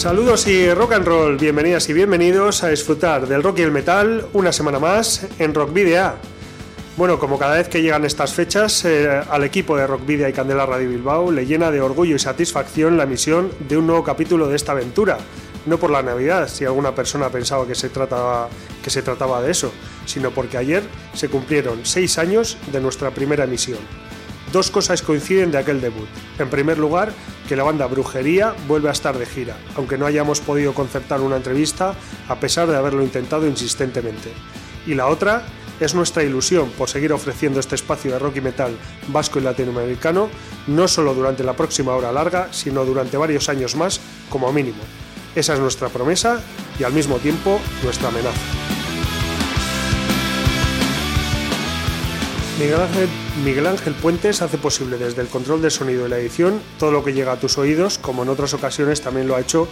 Saludos y rock and roll, bienvenidas y bienvenidos a disfrutar del rock y el metal una semana más en Rock Video. Bueno, como cada vez que llegan estas fechas, eh, al equipo de Rock Video y Candela Radio Bilbao le llena de orgullo y satisfacción la emisión de un nuevo capítulo de esta aventura. No por la Navidad, si alguna persona pensaba que se, trataba, que se trataba de eso, sino porque ayer se cumplieron seis años de nuestra primera emisión. Dos cosas coinciden de aquel debut. En primer lugar, que la banda Brujería vuelve a estar de gira, aunque no hayamos podido concertar una entrevista a pesar de haberlo intentado insistentemente. Y la otra es nuestra ilusión por seguir ofreciendo este espacio de rock y metal vasco y latinoamericano, no solo durante la próxima hora larga, sino durante varios años más como mínimo. Esa es nuestra promesa y al mismo tiempo nuestra amenaza. Miguel Ángel, Puentes hace posible desde el control de sonido y la edición todo lo que llega a tus oídos, como en otras ocasiones también lo ha hecho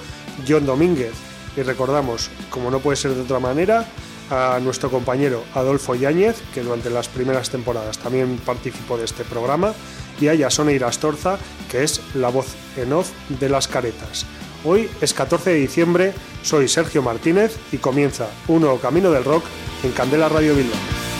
John Domínguez. Y recordamos, como no puede ser de otra manera, a nuestro compañero Adolfo Yáñez, que durante las primeras temporadas también participó de este programa, y a Yasona Irastorza, que es la voz en off de las caretas. Hoy es 14 de diciembre, soy Sergio Martínez y comienza un nuevo camino del rock en Candela Radio Bilbao.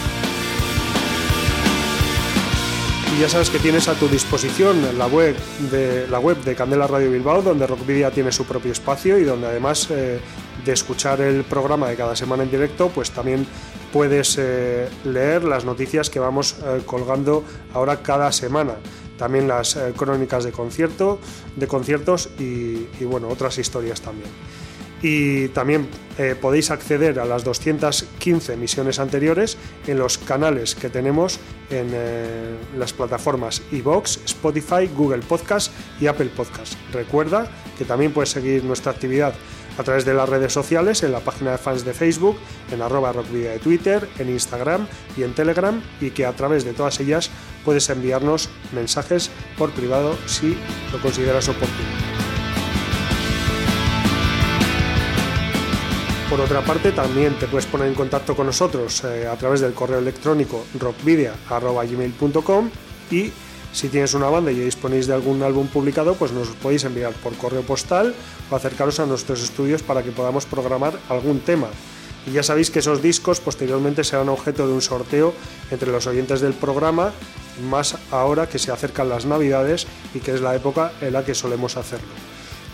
Ya sabes que tienes a tu disposición la web de, la web de Candela Radio Bilbao, donde Rockvidia tiene su propio espacio y donde además eh, de escuchar el programa de cada semana en directo, pues también puedes eh, leer las noticias que vamos eh, colgando ahora cada semana. También las crónicas de concierto, de conciertos y, y bueno, otras historias también y también eh, podéis acceder a las 215 emisiones anteriores en los canales que tenemos en eh, las plataformas iVoox, Spotify, Google Podcast y Apple Podcast. Recuerda que también puedes seguir nuestra actividad a través de las redes sociales, en la página de fans de Facebook, en arroba rockvidia de Twitter, en Instagram y en Telegram y que a través de todas ellas puedes enviarnos mensajes por privado si lo consideras oportuno. Por otra parte, también te puedes poner en contacto con nosotros eh, a través del correo electrónico rockvidia.gmail.com y si tienes una banda y disponéis de algún álbum publicado, pues nos podéis enviar por correo postal o acercaros a nuestros estudios para que podamos programar algún tema. Y ya sabéis que esos discos posteriormente serán objeto de un sorteo entre los oyentes del programa, más ahora que se acercan las navidades y que es la época en la que solemos hacerlo.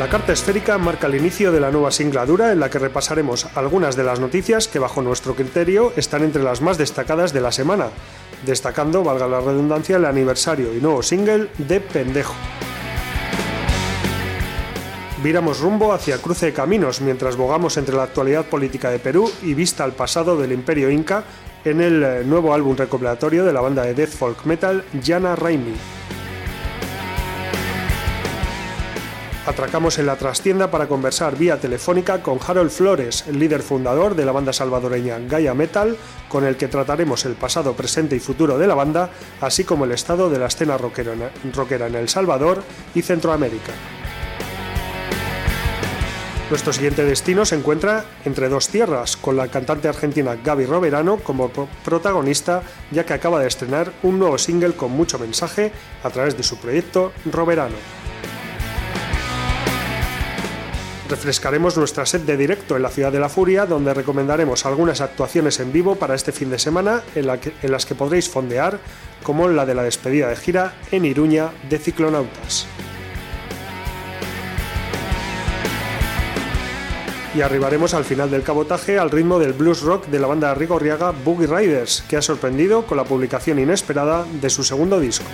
La carta esférica marca el inicio de la nueva singladura en la que repasaremos algunas de las noticias que bajo nuestro criterio están entre las más destacadas de la semana, destacando, valga la redundancia, el aniversario y nuevo single de Pendejo. Viramos rumbo hacia cruce de caminos mientras bogamos entre la actualidad política de Perú y vista al pasado del imperio inca en el eh, nuevo álbum recopilatorio de la banda de death folk metal Jana Raimi. Atracamos en la trastienda para conversar vía telefónica con Harold Flores, el líder fundador de la banda salvadoreña Gaia Metal, con el que trataremos el pasado, presente y futuro de la banda, así como el estado de la escena rockera en El Salvador y Centroamérica. Nuestro siguiente destino se encuentra entre dos tierras, con la cantante argentina Gaby Roverano como protagonista, ya que acaba de estrenar un nuevo single con mucho mensaje a través de su proyecto Roverano. refrescaremos nuestra sed de directo en la Ciudad de la Furia, donde recomendaremos algunas actuaciones en vivo para este fin de semana en, las que podréis fondear, como la de la despedida de gira en Iruña de Ciclonautas. y arribaremos al final del cabotaje al ritmo del blues rock de la banda rigorriaga Boogie Riders, que ha sorprendido con la publicación inesperada de su segundo disco.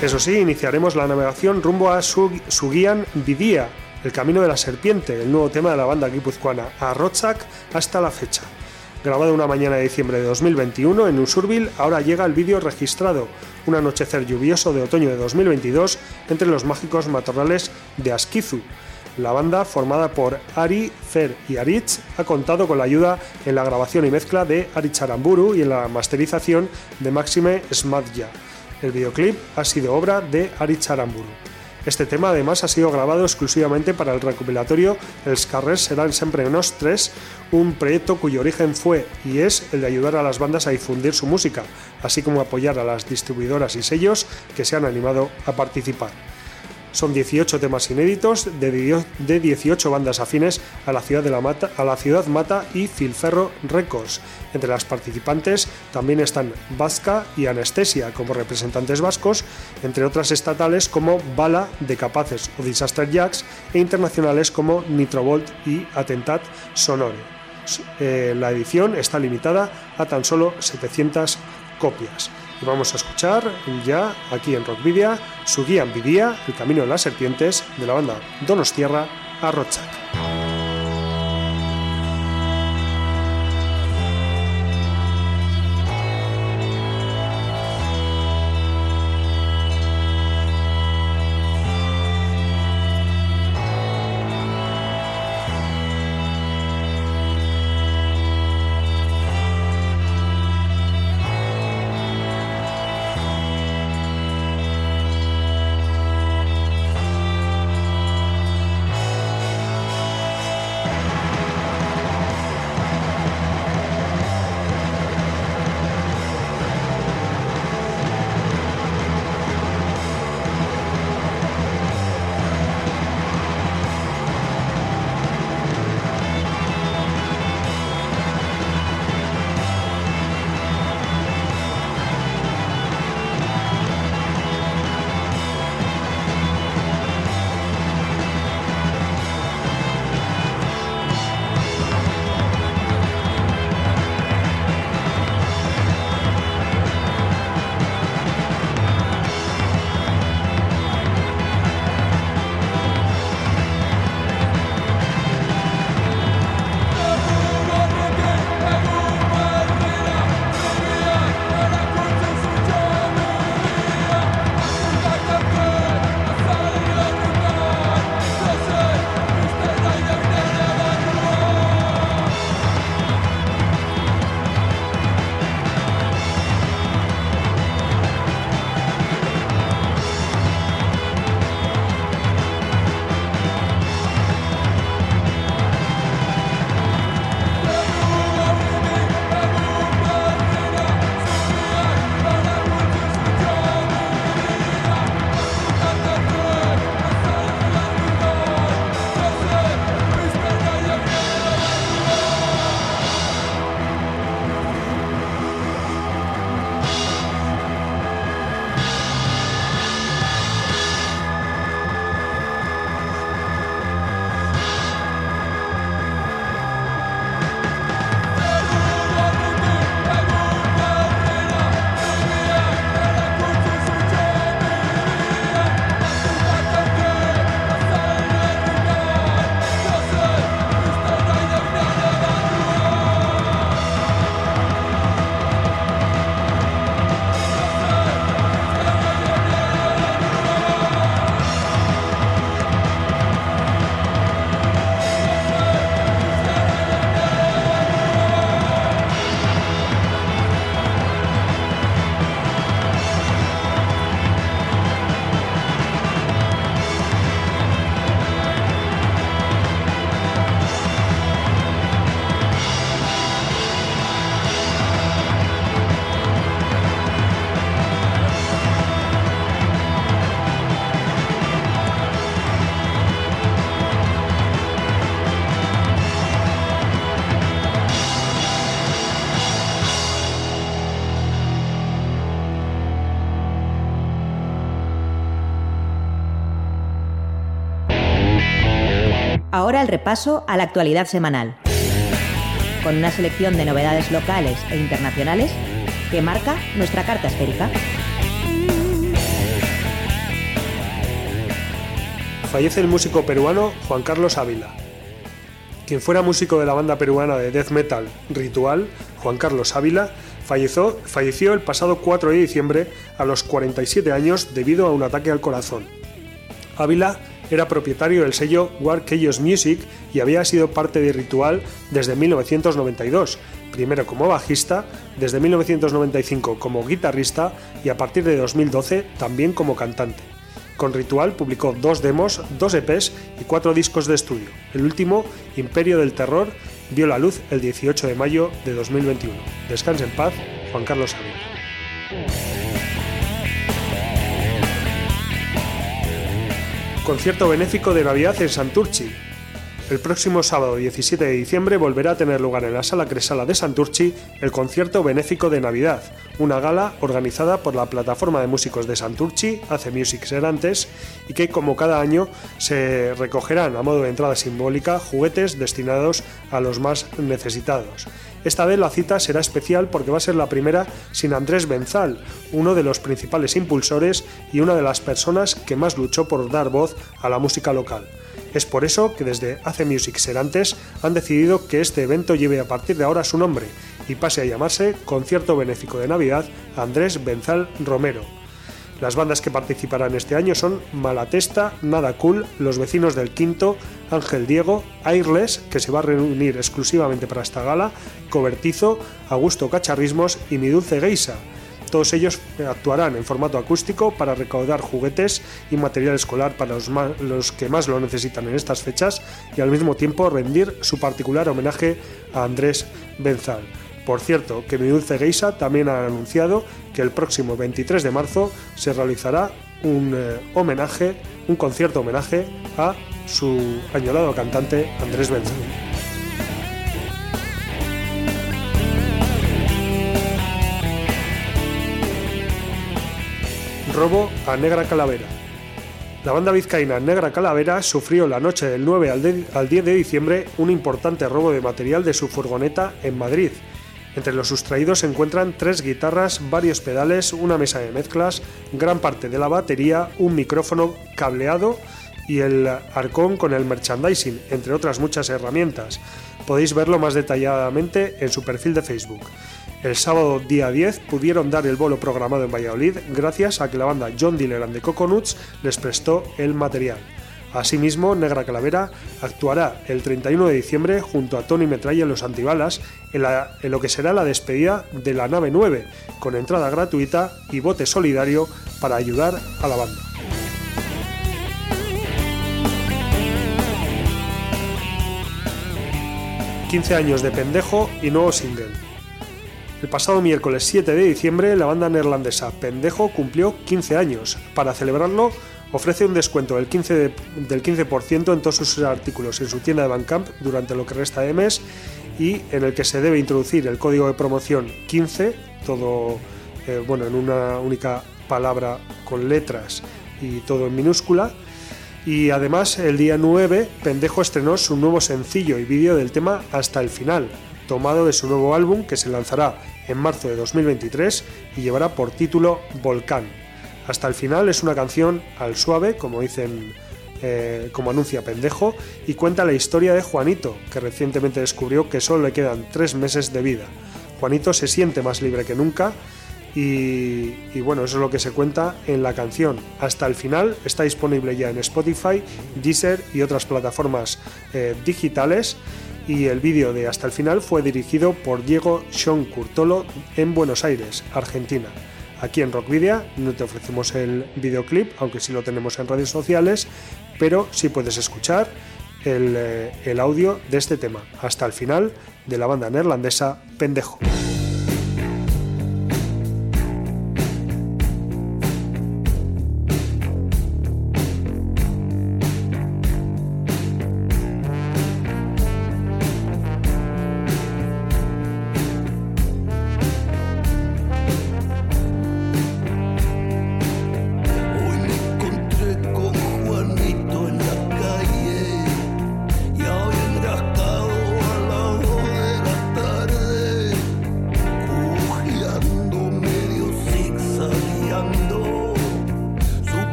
Eso sí, iniciaremos la navegación rumbo a Sugian Vidía, el camino de la serpiente, el nuevo tema de la banda guipuzcoana, a hasta la fecha. Grabado una mañana de diciembre de 2021 en Usurbil, ahora llega el vídeo registrado, un anochecer lluvioso de otoño de 2022 entre los mágicos matorrales de Asquizu, la banda, formada por Ari, Fer y Aritz, ha contado con la ayuda en la grabación y mezcla de Ari Charamburu y en la masterización de Maxime Smadja. El videoclip ha sido obra de Ari Charamburu. Este tema además ha sido grabado exclusivamente para el recopilatorio Els carrers seran sempre nostres, un proyecto cuyo origen fue y es el de ayudar a las bandas a difundir su música, así como apoyar a las distribuidoras y sellos que se han animado a participar. Son 18 temas inéditos de 18 bandas afines a la ciudad, de la Mata, a la ciudad Mata y Filferro Records. Entre las participantes también están Vasca y Anestesia como representantes vascos, entre otras estatales como Bala de Capaces o Disaster Jacks e internacionales como Nitrovolt y Atentat Sonore. Eh, la edición está limitada a tan solo 700 copias. Y vamos a escuchar ya aquí en Rockvidia su guía Envidia, El Camino de las Serpientes, de la banda Donostierra a Rochak. El repaso a la actualidad semanal, con una selección de novedades locales e internacionales que marca nuestra carta esférica. Fallece el músico peruano Juan Carlos Ávila. Quien fuera músico de la banda peruana de death metal Ritual, Juan Carlos Ávila, falleció, falleció el pasado 4 de diciembre a los 47 años debido a un ataque al corazón. Ávila era propietario del sello War Chaos Music y había sido parte de Ritual desde 1992, primero como bajista, desde 1995 como guitarrista y a partir de 2012 también como cantante. Con Ritual publicó dos demos, dos EPs y cuatro discos de estudio. El último, Imperio del Terror, vio la luz el 18 de mayo de 2021. Descanse en paz, Juan Carlos Ávila. Concierto benéfico de Navidad en Santurchi. El próximo sábado 17 de diciembre volverá a tener lugar en la Sala Cresala de Santurchi el concierto benéfico de Navidad, una gala organizada por la plataforma de músicos de Santurchi, Hace Music Serantes, y que como cada año se recogerán a modo de entrada simbólica juguetes destinados a los más necesitados. Esta vez la cita será especial porque va a ser la primera sin Andrés Benzal, uno de los principales impulsores y una de las personas que más luchó por dar voz a la música local. Es por eso que desde Hace Music Serantes han decidido que este evento lleve a partir de ahora su nombre y pase a llamarse Concierto Benéfico de Navidad Andrés Benzal Romero. Las bandas que participarán este año son Malatesta, Nada Cool, Los Vecinos del Quinto, Ángel Diego, Airless, que se va a reunir exclusivamente para esta gala, Cobertizo, Augusto Cacharrismos y Mi Dulce Geisa. Todos ellos actuarán en formato acústico para recaudar juguetes y material escolar para los, que más lo necesitan en estas fechas y al mismo tiempo rendir su particular homenaje a Andrés Benzal. Por cierto, que Mi Dulce Geisa también ha anunciado que el próximo 23 de marzo se realizará un eh, homenaje, un concierto homenaje a su añorado cantante Andrés Benzal. Robo a Negra Calavera. La banda vizcaína Negra Calavera sufrió la noche del 9 al 10 de diciembre un importante robo de material de su furgoneta en Madrid, entre los sustraídos se encuentran tres guitarras, varios pedales, una mesa de mezclas, gran parte de la batería, un micrófono cableado y el arcón con el merchandising, entre otras muchas herramientas. Podéis verlo más detalladamente en su perfil de Facebook. El sábado día 10 pudieron dar el bolo programado en Valladolid gracias a que la banda John Diller and the Coconuts les prestó el material. Asimismo, Negra Calavera actuará el 31 de diciembre junto a Tony Metralla en Los Antibalas en, en, lo que será la despedida de la nave 9, con entrada gratuita y bote solidario para ayudar a la banda. ...15 años de pendejo y nuevo single. El pasado miércoles 7 de diciembre, la banda neerlandesa Pendejo cumplió 15 años. Para celebrarlo, ofrece un descuento del 15%, del 15 en todos sus artículos en su tienda de Bandcamp durante lo que resta de mes y en el que se debe introducir el código de promoción 15, todo eh, bueno, en una única palabra con letras y todo en minúscula. Y además el día 9 Pendejo estrenó su nuevo sencillo y vídeo del tema Hasta el final, tomado de su nuevo álbum que se lanzará en marzo de 2023 y llevará por título Volcán. Hasta el final es una canción al suave, como dicen, eh, como anuncia Pendejo, y cuenta la historia de Juanito, que recientemente descubrió que solo le quedan tres meses de vida. Juanito se siente más libre que nunca y, bueno, eso es lo que se cuenta en la canción. Hasta el final está disponible ya en Spotify, Deezer y otras plataformas eh, digitales. Y el vídeo de Hasta el final fue dirigido por Diego Sean Curtolo en Buenos Aires, Argentina. Aquí en Rockvidia no te ofrecemos el videoclip, aunque sí lo tenemos en redes sociales, pero sí puedes escuchar el, eh, el audio de este tema hasta el final de la banda neerlandesa Pendejo.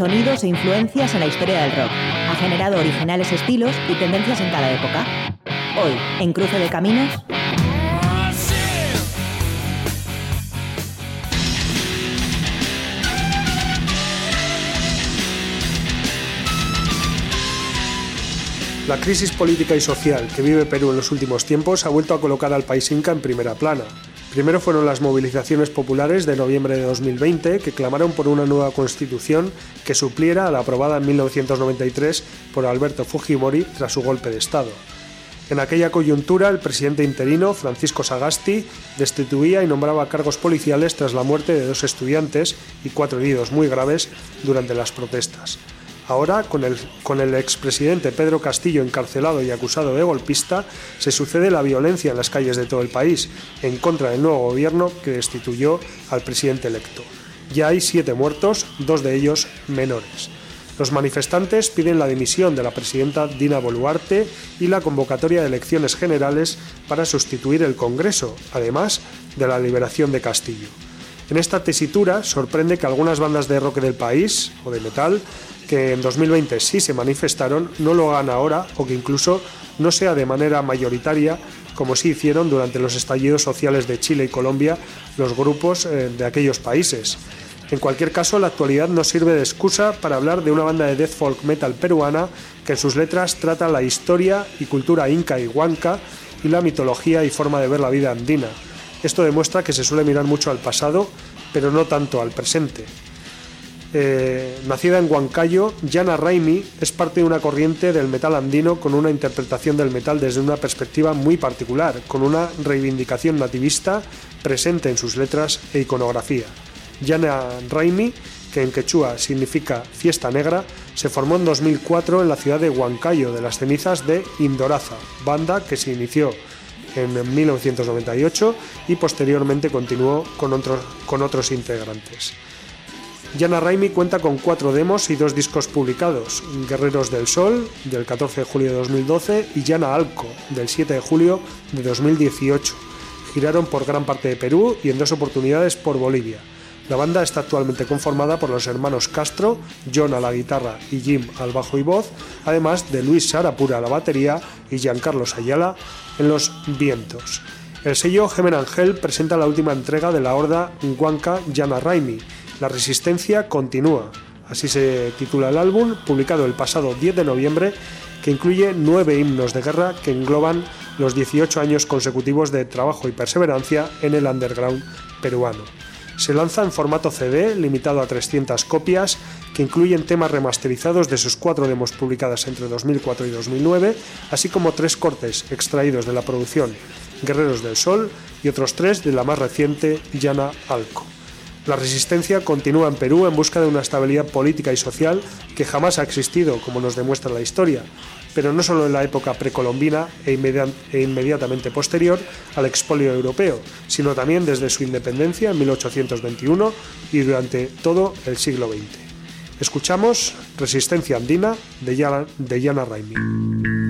Sonidos e influencias en la historia del rock. Ha generado originales estilos y tendencias en cada época. Hoy, en Cruce de Caminos, La crisis política y social que vive Perú en los últimos tiempos ha vuelto a colocar al país inca en primera plana. Primero fueron las movilizaciones populares de noviembre de 2020 que clamaron por una nueva constitución que supliera a la aprobada en 1993 por Alberto Fujimori tras su golpe de Estado. En aquella coyuntura, el presidente interino, Francisco Sagasti, destituía y nombraba cargos policiales tras la muerte de dos estudiantes y cuatro heridos muy graves durante las protestas. Ahora, con el, con el expresidente Pedro Castillo encarcelado y acusado de golpista, se sucede la violencia en las calles de todo el país, en contra del nuevo gobierno que destituyó al presidente electo. Ya hay siete muertos, dos de ellos menores. Los manifestantes piden la dimisión de la presidenta Dina Boluarte y la convocatoria de elecciones generales para sustituir el Congreso, además de la liberación de Castillo. En esta tesitura sorprende que algunas bandas de rock del país, o de metal, que en 2020 sí se manifestaron, no lo hagan ahora o que incluso no sea de manera mayoritaria como sí hicieron durante los estallidos sociales de Chile y Colombia los grupos eh, de aquellos países. En cualquier caso, la actualidad nos sirve de excusa para hablar de una banda de death folk metal peruana que en sus letras trata la historia y cultura inca y huanca y la mitología y forma de ver la vida andina. Esto demuestra que se suele mirar mucho al pasado, pero no tanto al presente. Eh, nacida en Huancayo, Jana Raimi es parte de una corriente del metal andino con una interpretación del metal desde una perspectiva muy particular, con una reivindicación nativista presente en sus letras e iconografía. Jana Raimi, que en quechua significa fiesta negra, se formó en 2004 en la ciudad de Huancayo, de las cenizas de Indoraza, banda que se inició en 1998 y posteriormente continuó con otros integrantes. Yana Raimi cuenta con cuatro demos y dos discos publicados, Guerreros del Sol, del 14 de julio de 2012, y Yana Alco, del 7 de julio de 2018. Giraron por gran parte de Perú y en dos oportunidades por Bolivia. La banda está actualmente conformada por los hermanos Castro, John a la guitarra y Jim al bajo y voz, además de Luis Sarapura a la batería y Giancarlo Ayala en los vientos. El sello Gemen Angel presenta la última entrega de la horda Huanca Yana Raimi, la resistencia continúa. Así se titula el álbum, publicado el pasado 10 de noviembre, que incluye nueve himnos de guerra que engloban los 18 años consecutivos de trabajo y perseverancia en el underground peruano. Se lanza en formato CD, limitado a 300 copias, que incluyen temas remasterizados de sus cuatro demos publicadas entre 2004 y 2009, así como tres cortes extraídos de la producción Guerreros del Sol y otros tres de la más reciente Llana Alco. La resistencia continúa en Perú en busca de una estabilidad política y social que jamás ha existido, como nos demuestra la historia, pero no solo en la época precolombina e, e, inmediatamente posterior al expolio europeo, sino también desde su independencia en 1821 y durante todo el siglo XX. Escuchamos Resistencia Andina de Yana, de Yana Raimi.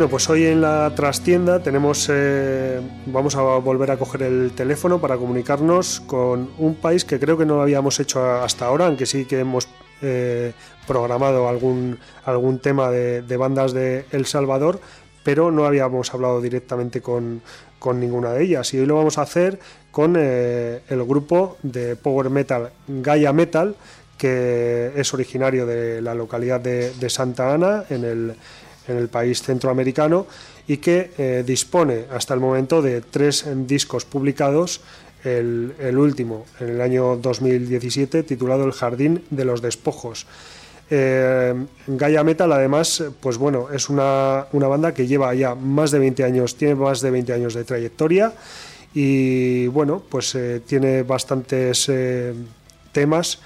Bueno, pues hoy en la trastienda tenemos, eh, vamos a volver a coger el teléfono para comunicarnos con un país que creo que no habíamos hecho hasta ahora, aunque sí que hemos eh, programado algún, algún tema de, bandas de El Salvador, pero no habíamos hablado directamente con, ninguna de ellas. Y hoy lo vamos a hacer con eh, el grupo de Power Metal Gaia Metal, que es originario de la localidad de Santa Ana, en el en el país centroamericano y que eh, dispone hasta el momento de tres discos publicados, el, último en el año 2017 titulado El Jardín de los Despojos. Eh, Gaia Metal además, pues bueno, es una, banda que lleva ya más de 20 años, tiene más de 20 años de trayectoria y bueno, pues eh, tiene bastantes temas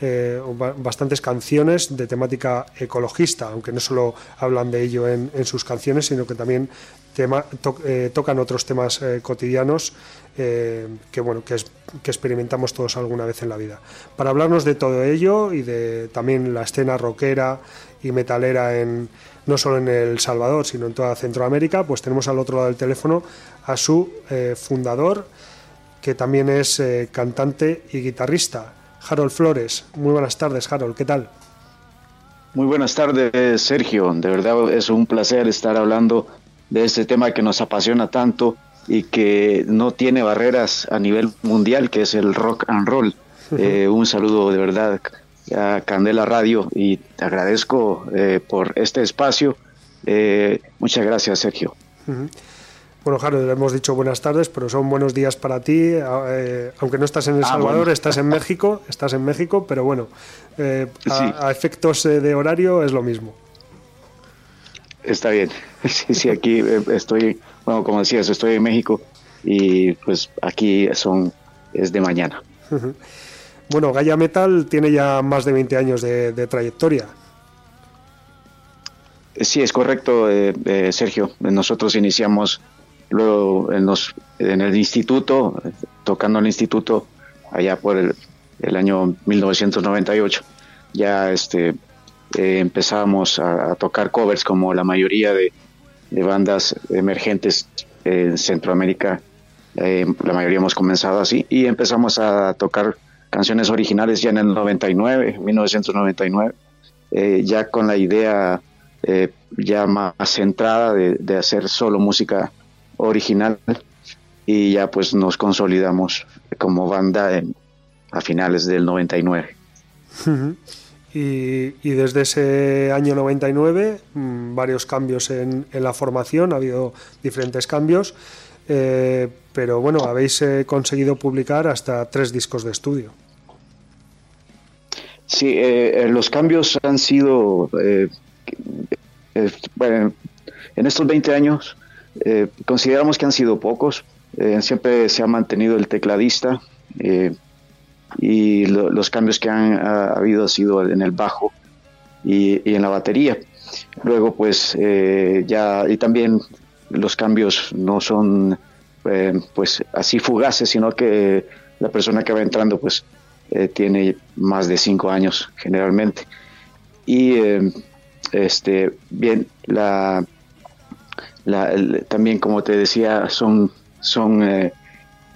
eh, bastantes canciones de temática ecologista, aunque no solo hablan de ello en, sus canciones, sino que también eh, tocan otros temas eh, cotidianos que, bueno, que, experimentamos todos alguna vez en la vida. Para hablarnos de todo ello y de también la escena rockera y metalera en, no solo en El Salvador, sino en toda Centroamérica, pues tenemos al otro lado del teléfono a su fundador, que también es cantante y guitarrista. Harold Flores. Muy buenas tardes, Harold, ¿qué tal? Muy buenas tardes, Sergio. De verdad es un placer estar hablando de este tema que nos apasiona tanto y que no tiene barreras a nivel mundial, que es el rock and roll. Eh, un saludo de verdad a Candela Radio y te agradezco eh, por este espacio. Eh, muchas gracias, Sergio. Bueno, Harold, le hemos dicho buenas tardes, pero son buenos días para ti. Eh, aunque no estás en El ah, Salvador, estás en México, estás en México, pero bueno, eh, a, efectos eh, de horario es lo mismo. Está bien. Sí, sí, aquí estoy, bueno, como decías, estoy en México y pues aquí son, es de mañana. Bueno, Gaia Metal tiene ya más de 20 años de, de trayectoria. Sí, es correcto, Sergio. Nosotros iniciamos luego en, los, en el instituto, tocando en el instituto allá por el, el año 1998, ya este, eh, empezamos a, tocar covers como la mayoría de, bandas emergentes en Centroamérica, eh, la mayoría hemos comenzado así, y empezamos a tocar canciones originales ya en el 99, 1999, eh, ya con la idea ya más centrada de, de hacer solo música original y ya pues nos consolidamos como banda a finales del 99. y, desde ese año 99 mm, varios cambios en, la formación, ha habido diferentes cambios, eh, pero bueno, habéis eh, conseguido publicar hasta tres discos de estudio. Sí, eh, los cambios han sido, bueno, en estos 20 años eh, consideramos que han sido pocos. Eh, siempre se ha mantenido el tecladista eh, y los cambios que han habido han sido en el bajo y, en la batería. Luego, pues ya, y también los cambios no son pues así fugaces, sino que la persona que va entrando, pues tiene más de cinco años generalmente. Y este, bien, la también como te decía, son, son eh,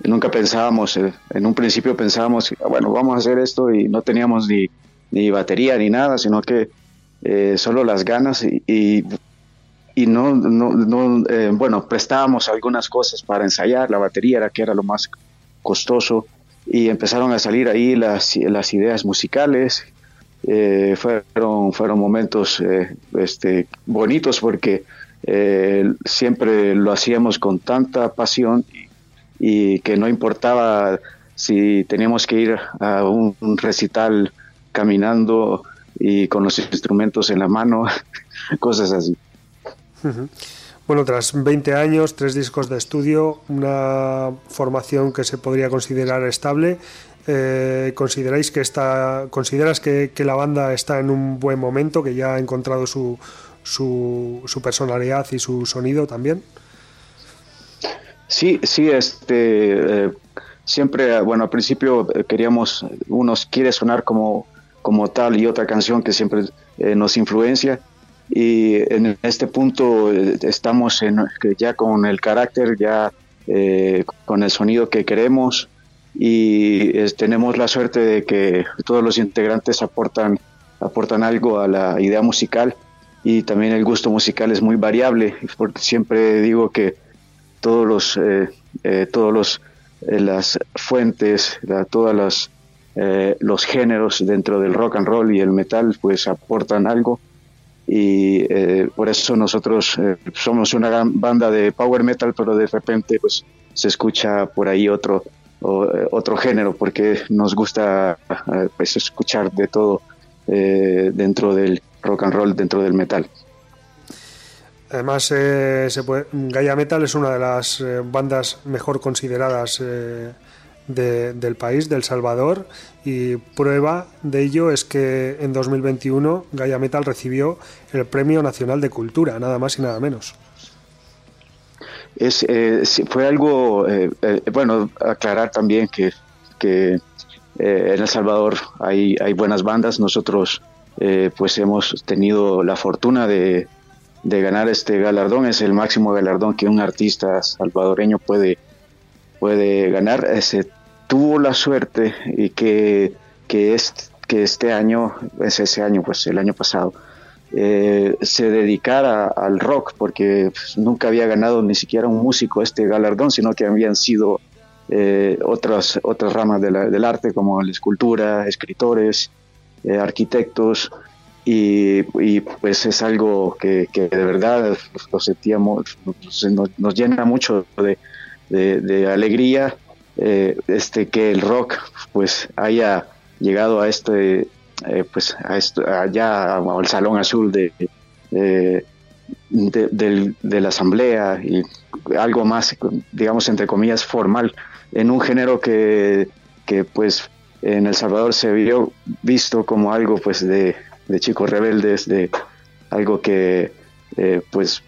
nunca pensábamos, eh, en un principio pensábamos, bueno, vamos a hacer esto y no teníamos ni, ni batería ni nada, sino que eh, solo las ganas y, y, no, no, no bueno, prestábamos algunas cosas para ensayar, la batería era que era lo más costoso y empezaron a salir ahí las, las ideas musicales. fueron, fueron momentos este, bonitos porque eh, siempre lo hacíamos con tanta pasión y, que no importaba si teníamos que ir a un, recital caminando y con los instrumentos en la mano, cosas así. Bueno, tras 20 años, tres discos de estudio, una formación que se podría considerar estable, eh, ¿consideráis que está, ¿consideras que, la banda está en un buen momento, que ya ha encontrado su, su, personalidad y su sonido también? Sí, sí, este, eh, siempre, bueno, al principio eh, queríamos, uno quiere sonar como, como tal y otra canción que siempre nos influencia y en este punto estamos ya con el carácter, ya con el sonido que queremos y tenemos la suerte de que todos los integrantes aportan, aportan algo a la idea musical y también el gusto musical es muy variable, porque siempre digo que todos los, eh, eh, todos los eh, las fuentes, todas las los géneros dentro del rock and roll y el metal pues aportan algo. Y por eso nosotros somos una gran banda de power metal pero de repente pues se escucha por ahí otro eh, otro género, porque nos gusta eh, pues, escuchar de todo eh, dentro del rock and roll, dentro del metal. Además, se puede, Gaia Metal es una de las bandas mejor consideradas del país, del Salvador, y prueba de ello es que en 2021 Gaia Metal recibió el Premio Nacional de Cultura, nada más y nada menos es, eh, fue algo, eh, eh, bueno, aclarar también que, que en El Salvador hay, hay buenas bandas, nosotros pues hemos tenido la fortuna de, de, ganar este galardón, es el máximo galardón que un artista salvadoreño puede, puede ganar, se tuvo la suerte y que, que, que este año, es ese año, pues el año pasado, eh, se dedicara al rock, porque pues, nunca había ganado ni siquiera un músico este galardón, sino que habían sido eh, otras, otras ramas del arte, como la escultura, escritores, eh, arquitectos, y, pues es algo que, de verdad lo sentíamos, nos, llena mucho de, alegría este, que el rock pues haya llegado a este eh, pues a esto, allá al Salón Azul de, de, la Asamblea y algo más, digamos, entre comillas, formal, en un género que, que pues en El Salvador se vio visto como algo pues de, chicos rebeldes, de algo que eh, pues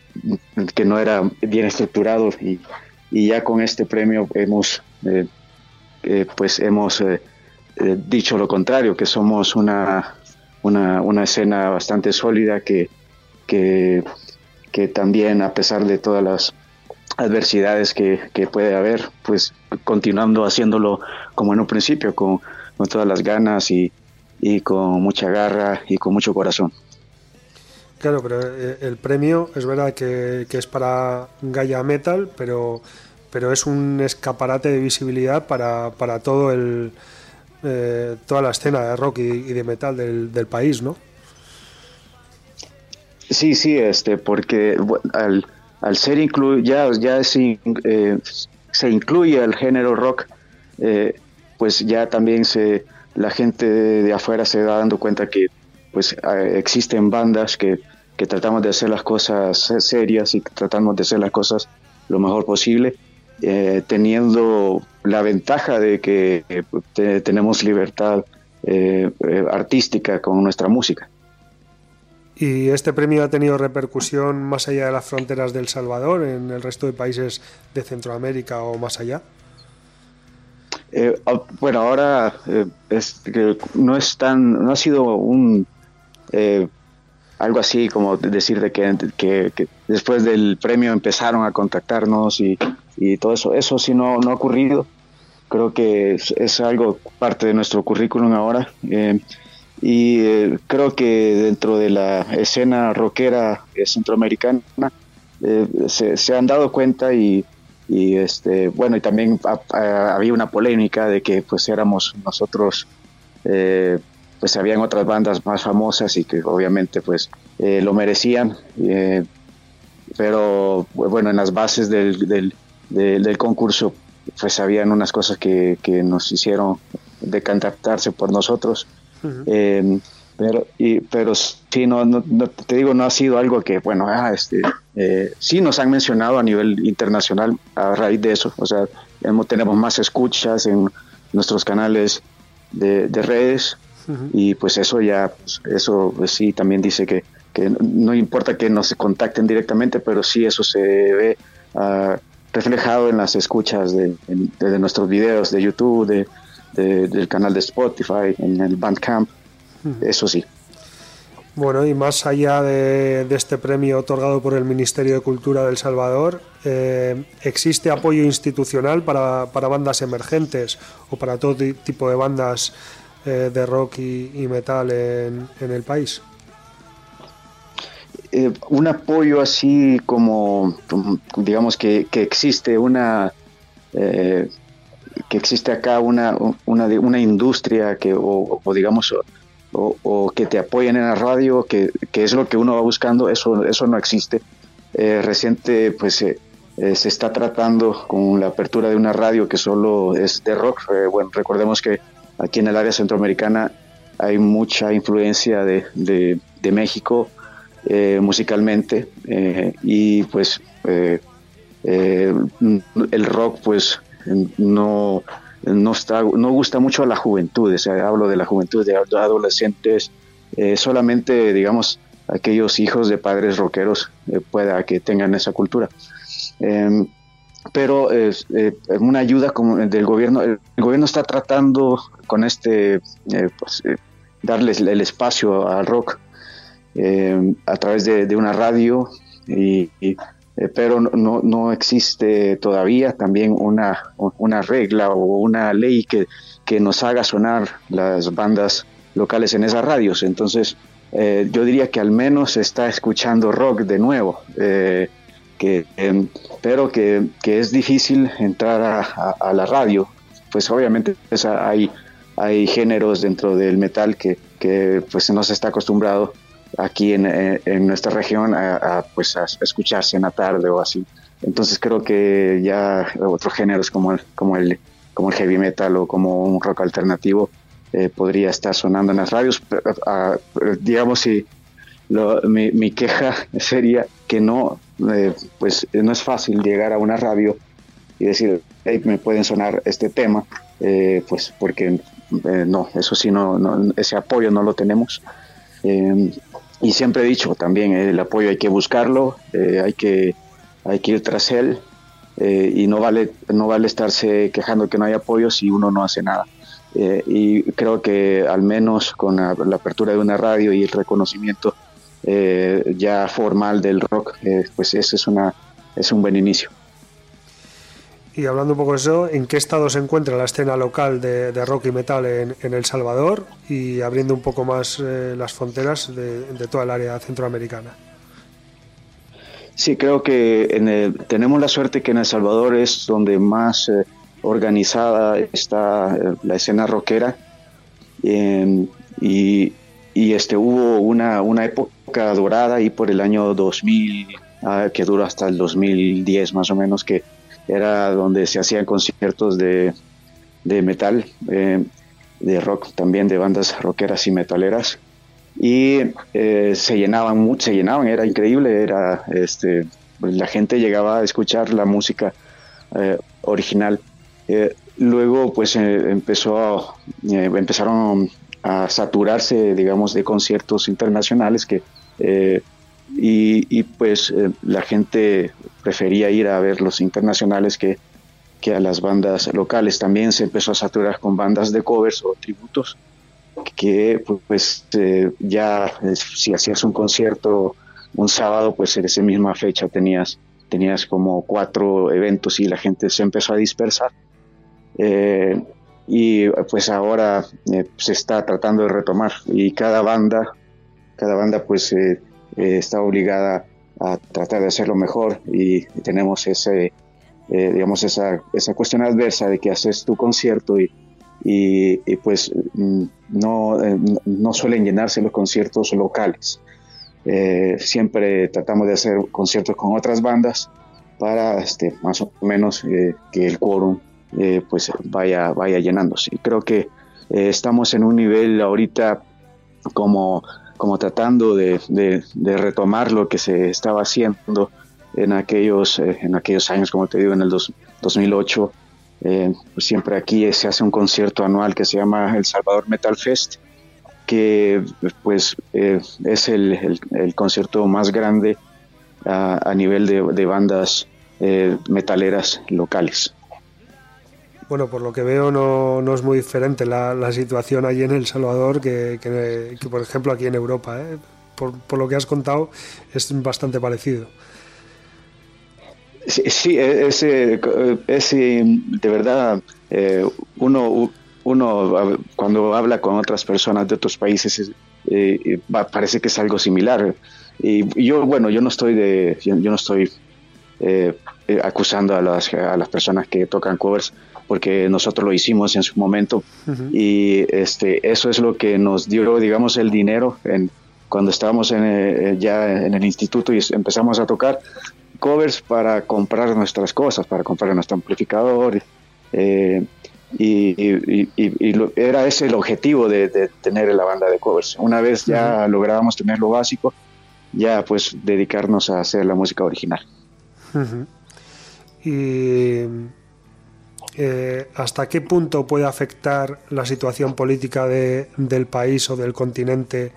que no era bien estructurado. Y, y ya con este premio hemos eh, pues hemos eh, dicho lo contrario, que somos una, una, escena bastante sólida que, que, también a pesar de todas las adversidades que, puede haber, pues continuando haciéndolo como en un principio, con, todas las ganas y, con mucha garra y con mucho corazón. Claro, pero eh, el premio es verdad que, es para Gaia Metal, pero, pero es un escaparate de visibilidad para, para todo el, eh, toda la escena de rock y, de metal del, país, ¿no? Sí, sí, este, porque al, al ser inclu ya, ya eh, se incluye el género rock, eh, pues ya también se la gente de, afuera se va dando cuenta que pues existen bandas que, que tratamos de hacer las cosas serias y tratamos de hacer las cosas lo mejor posible eh, teniendo la ventaja de que eh, tenemos libertad eh, artística con nuestra música. ¿Y este premio ha tenido repercusión más allá de las fronteras del Salvador, en el resto de países de Centroamérica o más allá? Ah, bueno, ahora es no es tan, no ha sido un algo así como decir de que, que, después del premio empezaron a contactarnos y, y todo eso. Eso sí no, no ha ocurrido. Creo que es, algo parte de nuestro currículum ahora. Eh, y eh, creo que dentro de la escena rockera eh, centroamericana se, se, han dado cuenta y, y este bueno y también había una polémica de que pues éramos nosotros pues habían otras bandas más famosas y que obviamente pues lo merecían pero bueno en las bases del, del, concurso pues habían unas cosas que, que nos hicieron decantarse por nosotros. Em, pero, y, pero sí, no, no, te digo, no ha sido algo que, bueno, ah, este, eh, sí nos han mencionado a nivel internacional a raíz de eso. O sea, tenemos más escuchas en nuestros canales de, redes y pues eso ya, pues, eso pues, sí también dice que, que no importa que nos contacten directamente, pero sí eso se ve uh, reflejado en las escuchas de, de, nuestros videos de YouTube, de, del canal de Spotify, en el Bandcamp, eso sí. Bueno, y más allá de, este premio otorgado por el Ministerio de Cultura del Salvador, eh, ¿existe apoyo institucional para, para, bandas emergentes o para todo tipo de bandas eh, de rock y, metal en, en, el país? Eh, un apoyo así como, digamos que, que existe una que existe acá una, una, una industria que o, o digamos o, que te apoyen en la radio, que, es lo que uno va buscando, eso, eso no existe. Eh, reciente, pues eh, eh, se está tratando con la apertura de una radio que solo es de rock. bueno, recordemos que aquí en el área centroamericana hay mucha influencia de, de México musicalmente y pues el rock pues no no, está, no gusta mucho a la juventud, hablo de la juventud de adolescentes, eh, solamente, digamos, aquellos hijos de padres rockeros eh, pueda que tengan esa cultura. Em, pero eh, una ayuda como del gobierno, el, gobierno está tratando con este, pues, darles el espacio al rock em, a través de, una radio y eh, pero no, no, existe todavía también una, una regla o una ley que, que, nos haga sonar las bandas locales en esas radios. Entonces, eh, yo diría que al menos se está escuchando rock de nuevo, eh, que, pero que, que, es difícil entrar a, a, la radio. Pues obviamente pues, hay, hay géneros dentro del metal que, que pues no se está acostumbrado aquí en, eh, en nuestra región a, pues a escucharse en la tarde o así. Entonces creo que ya otros géneros como el, como el, como el heavy metal o como un rock alternativo eh, podría estar sonando en las radios. digamos si mi, mi, queja sería que no, eh, pues no es fácil llegar a una radio y decir, hey, me pueden sonar este tema, pues porque no, eso sí, no, no, ese apoyo no lo tenemos y siempre he dicho también, el apoyo hay que buscarlo, eh, hay, que, hay que ir tras él eh, y no vale, no vale estarse quejando que no hay apoyo si uno no hace nada. Eh, y creo que al menos con la, apertura de una radio y el reconocimiento ya formal del rock, pues ese es, una, es un buen inicio. Y hablando un poco de eso, ¿en qué estado se encuentra la escena local de, rock y metal en, El Salvador y abriendo un poco más eh, las fronteras de, toda el área centroamericana? Sí, creo que tenemos la suerte que en El Salvador es donde más eh, organizada está eh, la escena rockera em, y, este, hubo una, una época dorada ahí por el año 2000 ah, que duró hasta el 2010 más o menos que era donde se hacían conciertos de, metal, eh, de rock también, de bandas rockeras y metaleras. Y eh, se llenaban, se llenaban, era increíble, era este, pues, la gente llegaba a escuchar la música eh, original. luego pues empezó empezaron a saturarse, digamos, de conciertos internacionales que y, pues eh, la gente prefería ir a ver los internacionales que, que, a las bandas locales. También se empezó a saturar con bandas de covers o tributos, que pues eh, ya si hacías un concierto un sábado, pues en esa misma fecha tenías, tenías como cuatro eventos y la gente se empezó a dispersar. Eh, y pues ahora se está tratando de retomar y cada banda, cada banda pues eh, está obligada a tratar de hacerlo mejor y, tenemos ese, eh, digamos, esa, esa cuestión adversa de que haces tu concierto y, y, pues mm, no, eh, no suelen llenarse los conciertos locales. siempre tratamos de hacer conciertos con otras bandas para este, más o menos que el quórum pues vaya, vaya llenándose. Y creo que estamos en un nivel ahorita como, como tratando de, de, retomar lo que se estaba haciendo en aquellos, en aquellos años, como te digo, en el 2008. Pues siempre aquí se hace un concierto anual que se llama El Salvador Metal Fest que pues eh, es el, el, concierto más grande a, nivel de, bandas eh, metaleras locales. Bueno, por lo que veo no, no es muy diferente la, la, situación allí en El Salvador que, que, por ejemplo aquí en Europa. ¿eh? Por, por, lo que has contado es bastante parecido. Sí, sí es, es, de verdad uno uno cuando habla con otras personas de otros países eh, parece que es algo similar y yo bueno yo no estoy de yo, no estoy eh, eh, acusando a las, a las personas que tocan covers porque nosotros lo hicimos en su momento y este eso es lo que nos dio digamos el dinero en cuando estábamos en, ya en el instituto y empezamos a tocar covers para comprar nuestras cosas para comprar nuestro amplificador eh, y, era ese el objetivo de, tener la banda de covers. Una vez ya lográbamos tener lo básico, ya pues dedicarnos a hacer la música original. Y eh, hasta qué punto puede afectar la situación política del país o del continente